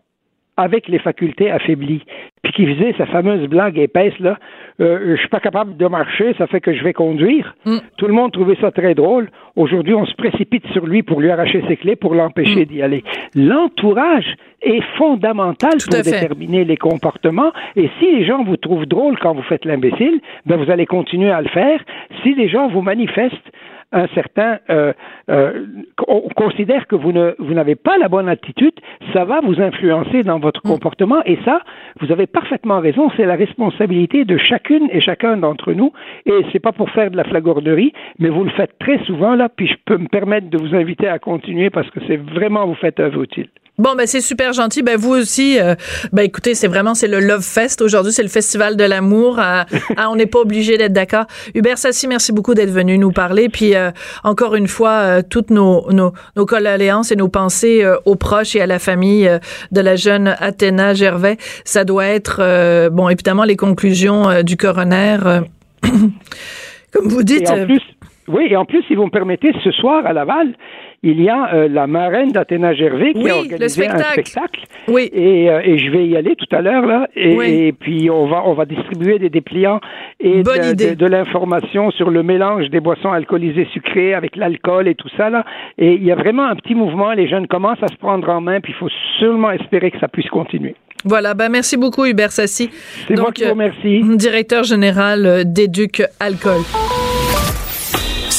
avec les facultés affaiblies, puis qui faisait sa fameuse blague épaisse là, euh, je suis pas capable de marcher, ça fait que je vais conduire. Mm. Tout le monde trouvait ça très drôle. Aujourd'hui, on se précipite sur lui pour lui arracher ses clés, pour l'empêcher mm. d'y aller. L'entourage est fondamental pour déterminer les comportements. Et si les gens vous trouvent drôle quand vous faites l'imbécile, ben vous allez continuer à le faire. Si les gens vous manifestent un certain euh, euh, on considère que vous ne vous n'avez pas la bonne attitude, ça va vous influencer dans votre mm. comportement et ça, vous avez parfaitement raison, c'est la responsabilité de chacune et chacun d'entre nous et c'est pas pour faire de la flagornerie, mais vous le faites très souvent là, puis je peux me permettre de vous inviter à continuer parce que c'est vraiment vous faites œuvre utile. Bon, ben c'est super gentil. Ben vous aussi, euh, ben écoutez, c'est vraiment c'est le Love Fest aujourd'hui, c'est le festival de l'amour. <laughs> Ah, on n'est pas obligé d'être d'accord. Hubert Sassi, merci beaucoup d'être venu nous parler. Puis euh, encore une fois, euh, toutes nos nos, nos et nos pensées aux proches et à la famille de la jeune Athéna Gervais. Ça doit être bon, évidemment les conclusions du coroner. <clears throat> comme vous dites. Oui, et en plus, si vous me permettez, ce soir à Laval, il y a euh, la marraine d'Athéna Gervais qui a organisé un spectacle. Oui. Et, euh, et, je vais y aller tout à l'heure là. Et, puis on va on va distribuer des dépliants et de, de, l'information sur le mélange des boissons alcoolisées sucrées avec l'alcool et tout ça là. Et il y a vraiment un petit mouvement. Les jeunes commencent à se prendre en main. Puis il faut seulement espérer que ça puisse continuer. Voilà, ben merci beaucoup Hubert Sassi. C'est moi qui vous remercie. Euh, directeur général d'Éduc Alcool.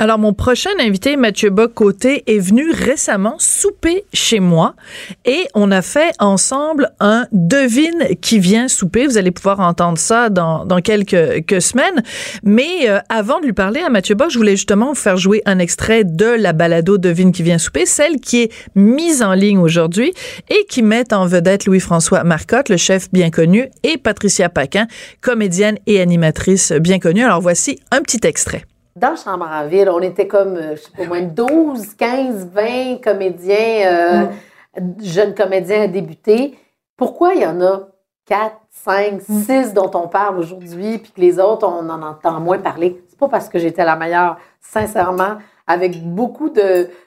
Alors, mon prochain invité, Mathieu Bock-Côté, est venu récemment souper chez moi et on a fait ensemble un devine qui vient souper. Vous allez pouvoir entendre ça dans, dans quelques, semaines. Mais euh, avant de lui parler à Mathieu Bock, je voulais justement vous faire jouer un extrait de la balado Devine qui vient souper, celle qui est mise en ligne aujourd'hui et qui met en vedette Louis-François Marcotte, le chef bien connu, et Patricia Paquin, comédienne et animatrice bien connue. Alors, voici un petit extrait dans Chambre en ville, on était comme, euh, je sais pas, au moins 12, 15, 20 comédiens, euh, mm. jeunes comédiens à débuter. Pourquoi il y en a 4, 5, 6 dont on parle aujourd'hui, puis que les autres, on en entend moins parler? C'est pas parce que j'étais la meilleure, sincèrement, avec beaucoup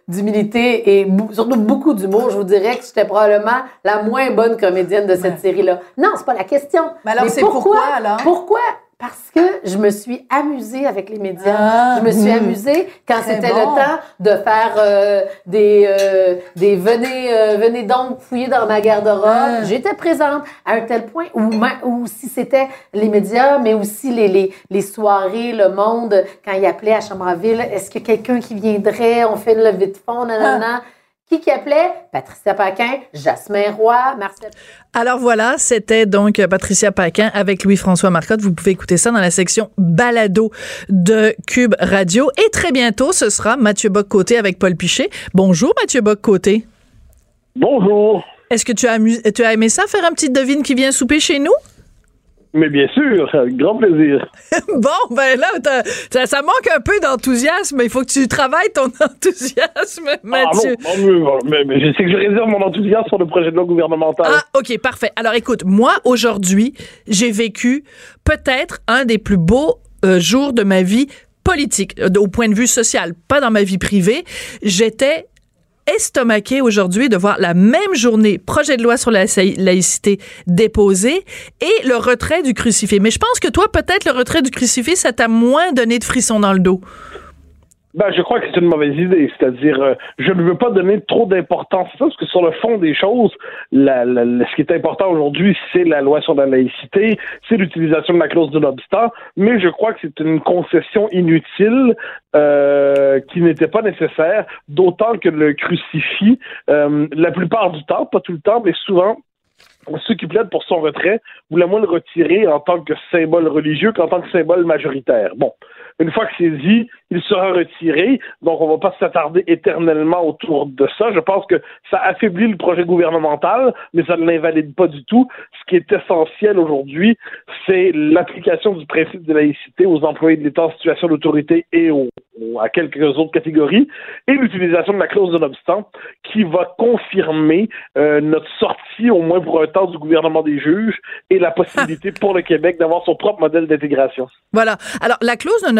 d'humilité et surtout beaucoup d'humour, je vous dirais que j'étais probablement la moins bonne comédienne de cette série-là. Non, c'est pas la question. Mais alors, c'est pourquoi, pourquoi alors? Pourquoi parce que je me suis amusée avec les médias. Ah, je me suis hmm. amusée quand c'était le temps de faire euh, des euh, des venez euh, venez donc fouiller dans ma garde-robe. Ah. J'étais présente à un tel point où où si c'était les médias, mais aussi les, les, les soirées, le monde quand il appelait à Chambre-en-Ville, est-ce que quelqu'un qui viendrait, on fait le levée de fond, nanana. Ah. Qui qui appelait? Patricia Paquin, Jasmin Roy, Marcel. Alors voilà, c'était donc Patricia Paquin avec Louis-François Marcotte. Vous pouvez écouter ça dans la section balado de Cube Radio. Et très bientôt, ce sera Mathieu Bock-Côté avec Paul Pichet. Bonjour Mathieu Bock-Côté. Bonjour. Est-ce que tu as, tu as aimé ça, faire un petit devine qui vient souper chez nous? Mais bien sûr, avec grand plaisir. <laughs> bon, ben là, ça, manque un peu d'enthousiasme. Il faut que tu travailles ton <laughs> enthousiasme, ah, Mathieu. Ah mais, mais, je sais que je réserve mon enthousiasme sur le projet de loi gouvernemental. Ah, OK, parfait. Alors écoute, moi, aujourd'hui, j'ai vécu peut-être un des plus beaux euh, jours de ma vie politique, euh, au point de vue social, pas dans ma vie privée. J'étais estomaqué aujourd'hui de voir la même journée projet de loi sur la laïcité déposé et le retrait du crucifix. Mais je pense que toi, peut-être le retrait du crucifix, ça t'a moins donné de frissons dans le dos. Ben, je crois que c'est une mauvaise idée. C'est-à-dire, euh, je ne veux pas donner trop d'importance à ça, parce que sur le fond des choses, la, ce qui est important aujourd'hui, c'est la loi sur la laïcité, c'est l'utilisation de la clause de l'obstant, mais je crois que c'est une concession inutile euh, qui n'était pas nécessaire, d'autant que le crucifix, euh, la plupart du temps, pas tout le temps, mais souvent, ceux qui plaident pour son retrait voulaient moins le retirer en tant que symbole religieux qu'en tant que symbole majoritaire. Bon, une fois que c'est dit, il sera retiré. Donc, on ne va pas s'attarder éternellement autour de ça. Je pense que ça affaiblit le projet gouvernemental, mais ça ne l'invalide pas du tout. Ce qui est essentiel aujourd'hui, c'est l'application du principe de laïcité aux employés de l'État en situation d'autorité et à quelques autres catégories, et l'utilisation de la clause de l'obstant qui va confirmer euh, notre sortie, au moins pour un temps, du gouvernement des juges et la possibilité pour le Québec d'avoir son propre modèle d'intégration. Voilà. Alors, la clause de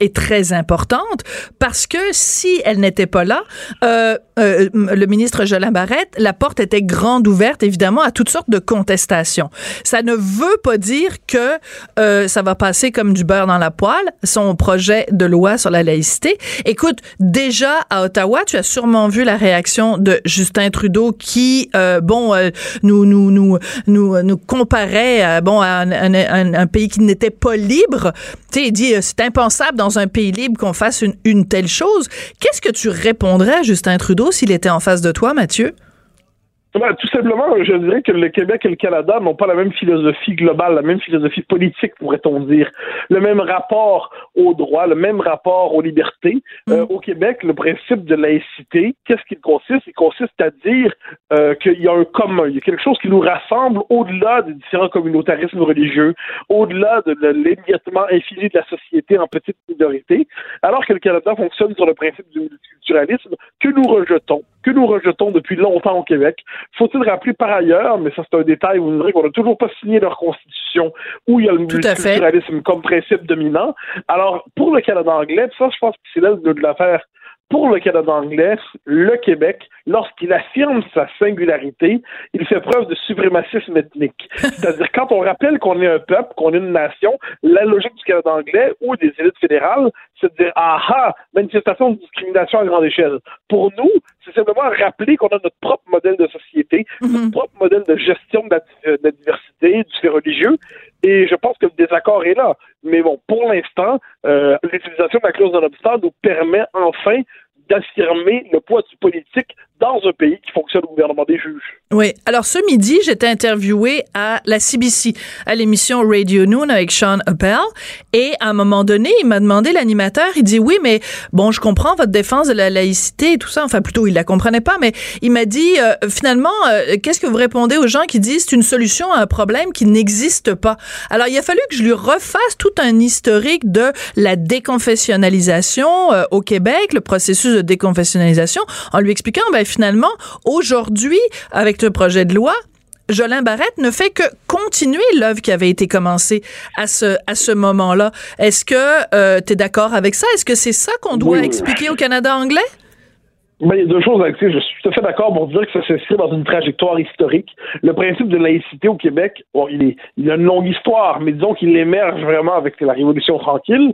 est très importante parce que si elle n'était pas là, euh, euh, le ministre Jolin Barrette, la porte était grande ouverte, évidemment, à toutes sortes de contestations. Ça ne veut pas dire que euh, ça va passer comme du beurre dans la poêle, son projet de loi sur la laïcité. Écoute, déjà à Ottawa, tu as sûrement vu la réaction de Justin Trudeau qui, bon, nous, nous, nous, nous, nous comparait, bon, à un, pays qui n'était pas libre. Tu sais, il dit, c'est impensable dans un pays libre qu'on fasse une, telle chose. Qu'est-ce que tu répondrais à Justin Trudeau s'il était en face de toi, Mathieu? Tout simplement, je dirais que le Québec et le Canada n'ont pas la même philosophie globale, la même philosophie politique, pourrait-on dire, le même rapport aux droits, le même rapport aux libertés. Euh, mm. au Québec, le principe de laïcité, qu'est-ce qu'il consiste? Il consiste à dire euh, qu'il y a un commun, il y a quelque chose qui nous rassemble au-delà des différents communautarismes religieux, au-delà de, l'émiettement infini de la société en petites minorités, alors que le Canada fonctionne sur le principe du multiculturalisme que nous rejetons, que nous rejetons depuis longtemps au Québec. Faut-il rappeler par ailleurs, mais ça c'est un détail, vous verrez qu'on n'a toujours pas signé leur constitution où il y a le multiculturalisme comme principe dominant. Alors, pour le Canada anglais, ça, je pense que c'est là de l'affaire pour le Canada anglais, le Québec, lorsqu'il affirme sa singularité, il fait preuve de suprémacisme ethnique. <laughs> C'est-à-dire, quand on rappelle qu'on est un peuple, qu'on est une nation, la logique du Canada anglais ou des élites fédérales, c'est de dire, ah ah, manifestation de discrimination à grande échelle. Pour nous, c'est simplement rappeler qu'on a notre propre modèle de société, notre mhm. propre modèle de gestion de la, diversité, du fait religieux, Et je pense que le désaccord est là. Mais bon, pour l'instant, euh, l'utilisation de la clause de l'obstant nous permet enfin d'affirmer le poids du politique dans un pays qui fonctionne au gouvernement des juges. Oui. Alors, ce midi, j'étais interviewée à la CBC, à l'émission Radio Noon avec Sean Appel. Et à un moment donné, il m'a demandé, l'animateur, il dit, oui, mais bon, je comprends votre défense de la laïcité et tout ça. Enfin, plutôt, il la comprenait pas, mais il m'a dit, euh, finalement, euh, qu'est-ce que vous répondez aux gens qui disent c'est une solution à un problème qui n'existe pas? Alors, il a fallu que je lui refasse tout un historique de la déconfessionnalisation euh, au Québec, le processus de déconfessionnalisation, en lui expliquant, ben, finalement, aujourd'hui, avec le projet de loi, Jolin Barrette ne fait que continuer l'œuvre qui avait été commencée à ce, à ce moment-là. Est-ce que euh, tu es d'accord avec ça? Est-ce que c'est ça qu'on doit expliquer au Canada anglais? Ben, il y a deux choses, Alexis. Je suis tout à fait d'accord pour dire que ça s'inscrit dans une trajectoire historique. Le principe de laïcité au Québec, bon, il, est, il a une longue histoire, mais disons qu'il émerge vraiment avec la Révolution tranquille.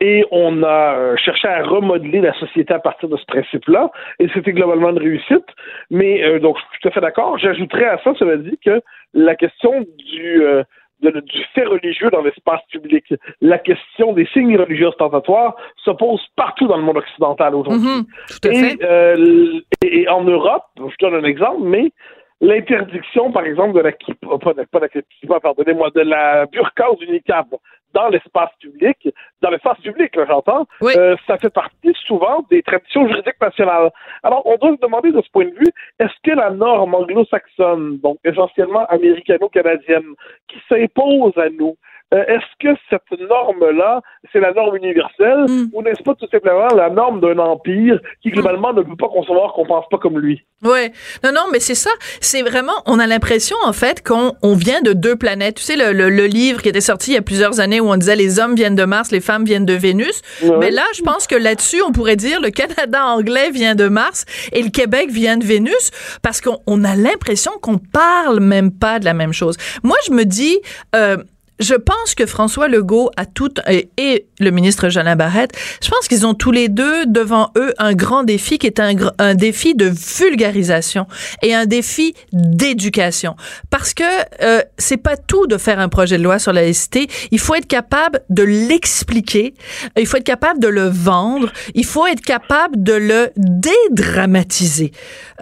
Et on a euh, cherché à remodeler la société à partir de ce principe-là. Et c'était globalement une réussite. Mais euh, donc, je suis tout à fait d'accord. J'ajouterais à ça, cela dit, que la question du... Euh, du fait religieux dans l'espace public. La question des signes religieux ostentatoires se pose partout dans le monde occidental aujourd'hui. Mm-hmm. Euh, et, et, en Europe, je donne un exemple, mais l'interdiction, par exemple, de la pas de, pas de la pardonnez-moi, de la burqa ou du niqab dans l'espace public, dans l'espace public, j'entends, euh, ça fait partie souvent des traditions juridiques nationales. Alors, on doit se demander de ce point de vue, est-ce que la norme anglo-saxonne, donc essentiellement américano-canadienne, qui s'impose à nous, euh, est-ce que cette norme-là, c'est la norme universelle Mm. ou n'est-ce pas tout simplement la norme d'un empire qui globalement ne peut pas concevoir qu'on pense pas comme lui? Ouais. Non, non, mais c'est ça. C'est vraiment, on a l'impression, en fait, qu'on on vient de deux planètes. Tu sais, le, le, le livre qui était sorti il y a plusieurs années où on disait les hommes viennent de Mars, les femmes viennent de Vénus. Mais là, je pense que là-dessus, on pourrait dire le Canada anglais vient de Mars et le Québec vient de Vénus parce qu'on on a l'impression qu'on parle même pas de la même chose. Moi, je me dis, euh, je pense que François Legault a tout et, le ministre Jolin Barrette, je pense qu'ils ont tous les deux devant eux un grand défi qui est un, un défi de vulgarisation et un défi d'éducation. Parce que euh, c'est pas tout de faire un projet de loi sur la laïcité. Il faut être capable de l'expliquer. Il faut être capable de le vendre. Il faut être capable de le dédramatiser.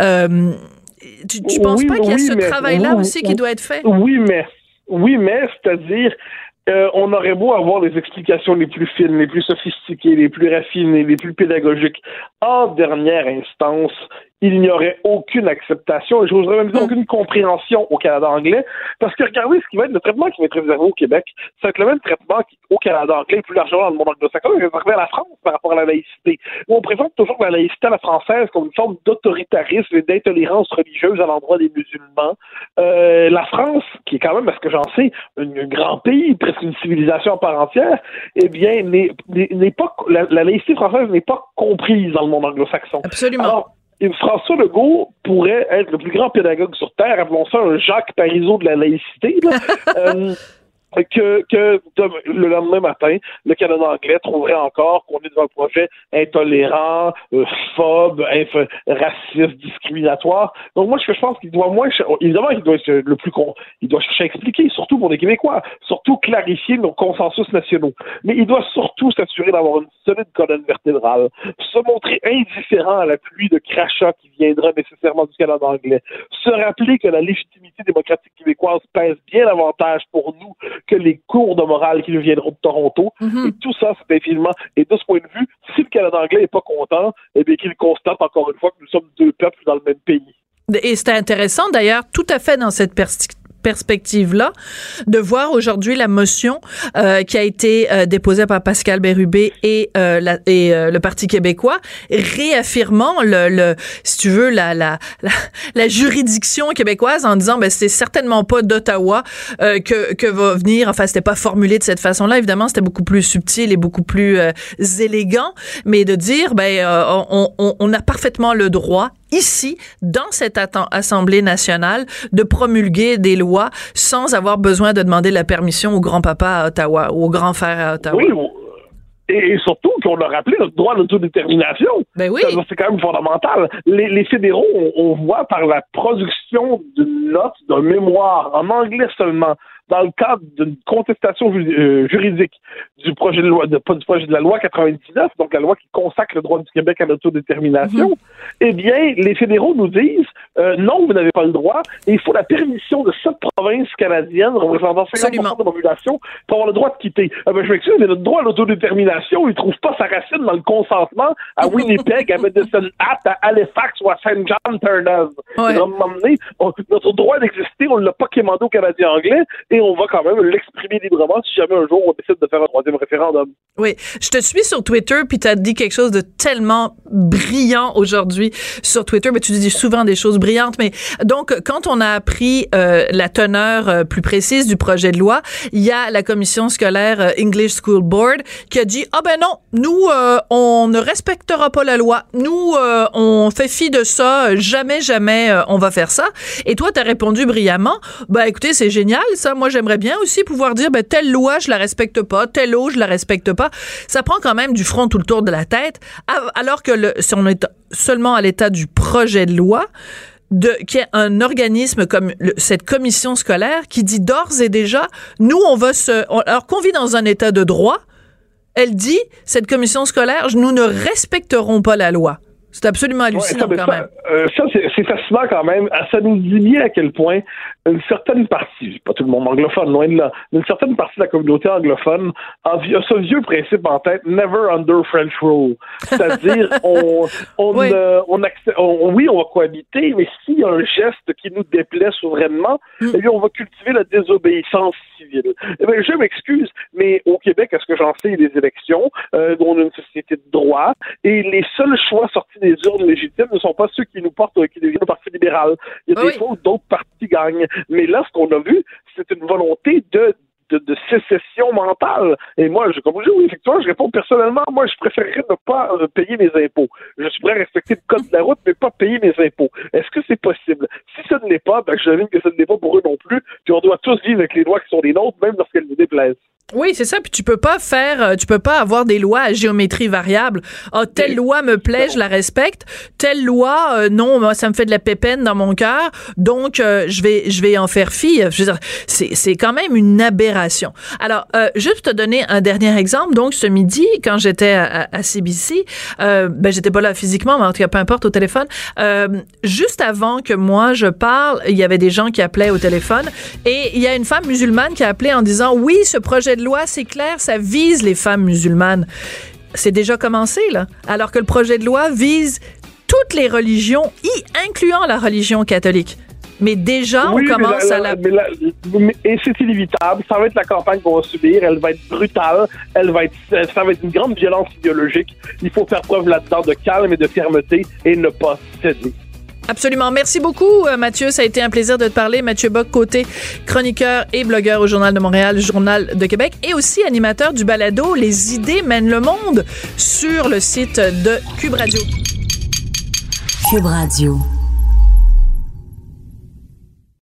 Euh, tu, tu penses pas qu'il y a oui, ce travail-là oui, aussi qui doit être fait? Oui, mais oui, mais c'est-à-dire euh, on aurait beau avoir les explications les plus fines, les plus sophistiquées, les plus raffinées, les plus pédagogiques. En dernière instance, il n'y aurait aucune acceptation et j'oserais même dire aucune compréhension au Canada anglais parce que regardez ce qui va être le traitement qui va être réservé au Québec, être le même traitement au Canada anglais plus largement dans le monde anglo-saxon est réservé à la France par rapport à la laïcité. Où on présente toujours la laïcité à la française comme une forme d'autoritarisme et d'intolérance religieuse à l'endroit des musulmans. Euh, la France, qui est quand même, à ce que j'en sais, un, un grand pays, presque une civilisation à part entière, eh bien, n'est pas la, la laïcité française n'est pas comprise dans le monde anglo-saxon. Absolument. Alors, François Legault pourrait être le plus grand pédagogue sur Terre, appelons ça un Jacques Parizeau de la laïcité, là. <laughs> Euh, que, que le lendemain matin, le Canada anglais trouverait encore qu'on est devant un projet intolérant, euh, phobe, inf- raciste, discriminatoire. Donc moi, je, je pense qu'il doit moins, évidemment, il doit le plus con, il doit chercher à expliquer, surtout pour les Québécois, surtout clarifier nos consensus nationaux. Mais il doit surtout s'assurer d'avoir une solide colonne vertébrale, se montrer indifférent à la pluie de crachats qui viendra nécessairement du Canada anglais, se rappeler que la légitimité démocratique québécoise pèse bien davantage pour nous que les cours de morale qui nous viendront de Toronto. Mhm. Et tout ça, c'est infiniment. Et de ce point de vue, si le Canada anglais n'est pas content, eh bien qu'il constate encore une fois que nous sommes deux peuples dans le même pays. Et c'était intéressant d'ailleurs, tout à fait dans cette pers- perspective-là, de voir aujourd'hui la motion euh, qui a été euh, déposée par Pascal Bérubé et, euh, le Parti québécois, réaffirmant le, si tu veux, la, juridiction québécoise en disant, ben c'est certainement pas d'Ottawa que, va venir, enfin c'était pas formulé de cette façon-là, évidemment c'était beaucoup plus subtil et beaucoup plus élégant, mais de dire, ben on a parfaitement le droit ici, dans cette Assemblée nationale, de promulguer des lois sans avoir besoin de demander la permission au grand-papa à Ottawa ou au grand-frère à Ottawa. Oui, et, surtout qu'on a rappelé notre droit d'autodétermination. Ben oui. C'est quand même fondamental. Les, les fédéraux, on, on voit par la production d'une note, d'un mémoire en anglais seulement dans le cadre d'une contestation euh, juridique du projet de loi, de, pas du projet de la loi 99, donc la loi qui consacre le droit du Québec à l'autodétermination, mhm. eh bien, les fédéraux nous disent euh, non, vous n'avez pas le droit, et il faut la permission de cette province canadienne représentant 50% de la population pour avoir le droit de quitter. Ah ben, je m'excuse, mais notre droit à l'autodétermination, il trouve pas sa racine dans le consentement à <laughs> Winnipeg, à Medicine Hat, à Halifax ou à Saint John Turner. Notre droit d'exister, on ne l'a pas quémandé au Canadien anglais, et on va quand même l'exprimer librement si jamais un jour on décide de faire un troisième référendum. Oui, je te suis sur Twitter, puis tu as dit quelque chose de tellement brillant aujourd'hui sur Twitter, mais tu dis souvent des choses brillantes, mais donc quand on a appris euh, la teneur euh, plus précise du projet de loi, il y a la commission scolaire euh, English School Board qui a dit ah ben non, nous on ne respectera pas la loi, nous on fait fi de ça, jamais jamais on va faire ça. Et toi tu as répondu brillamment, ben écoutez c'est génial ça, moi j'aimerais bien aussi pouvoir dire ben telle loi je la respecte pas, telle loi je la respecte pas. Ça prend quand même du front tout le tour de la tête, alors que si on est seulement à l'état du projet de loi, de qu'il y ait un organisme comme cette commission scolaire qui dit d'ores et déjà, nous on va se, alors qu'on vit dans un état de droit, elle dit cette commission scolaire, nous ne respecterons pas la loi. C'est absolument hallucinant quand même. Euh, ça, c'est fascinant quand même. Ça nous dit bien à quel point une certaine partie, pas tout le monde anglophone, loin de là, une certaine partie de la communauté anglophone a, ce vieux principe en tête, never under French rule. C'est-à-dire, <laughs> on, on, oui. on, oui, on va cohabiter, mais s'il y a un geste qui nous déplaît souverainement, mm. eh bien, on va cultiver la désobéissance civile. Eh bien, je m'excuse, mais au Québec, est-ce que j'en sais, il y a des élections, euh, on a une société de droit, et les seuls choix sortis des urnes légitimes ne sont pas ceux qui nous portent, qui deviennent le Parti libéral. Il y a des fois où d'autres partis gagnent. Mais là, ce qu'on a vu, c'est une volonté de de, sécession mentale. Et moi, je, comme je dis, oui, effectivement, je réponds personnellement, moi, je préférerais ne pas euh, payer mes impôts. Je suis prêt à respecter le code de la route, mais pas payer mes impôts. Est-ce que c'est possible? Si ce n'est pas, ben, je devine que ce n'est pas pour eux non plus, puis on doit tous vivre avec les lois qui sont les nôtres, même lorsqu'elles nous déplaisent. Oui, c'est ça. Puis tu peux pas faire, euh, tu peux pas avoir des lois à géométrie variable. Ah, oh, telle loi me plaît, je la respecte. Telle loi, euh, non, moi ça me fait de la pépène dans mon cœur, donc euh, je vais, je vais en faire fi. C'est, c'est quand même une aberration. Alors, juste te donner un dernier exemple. Donc ce midi, quand j'étais à, à, CBC, ben j'étais pas là physiquement, mais en tout cas peu importe au téléphone. juste avant que moi je parle, il y avait des gens qui appelaient au téléphone et il y a une femme musulmane qui a appelé en disant oui, ce projet de loi, c'est clair, ça vise les femmes musulmanes. C'est déjà commencé, là. Alors que le projet de loi vise toutes les religions, y incluant la religion catholique. Mais déjà, on commence à la... et c'est inévitable. Ça va être la campagne qu'on va subir. Elle va être brutale. Elle va être, ça va être une grande violence idéologique. Il faut faire preuve là-dedans de calme et de fermeté et ne pas céder. Absolument. Merci beaucoup, euh, Mathieu. Ça a été un plaisir de te parler. Mathieu Bock, côté chroniqueur et blogueur au Journal de Montréal, Journal de Québec, et aussi animateur du balado Les idées mènent le monde sur le site de Cube Radio. Cube Radio.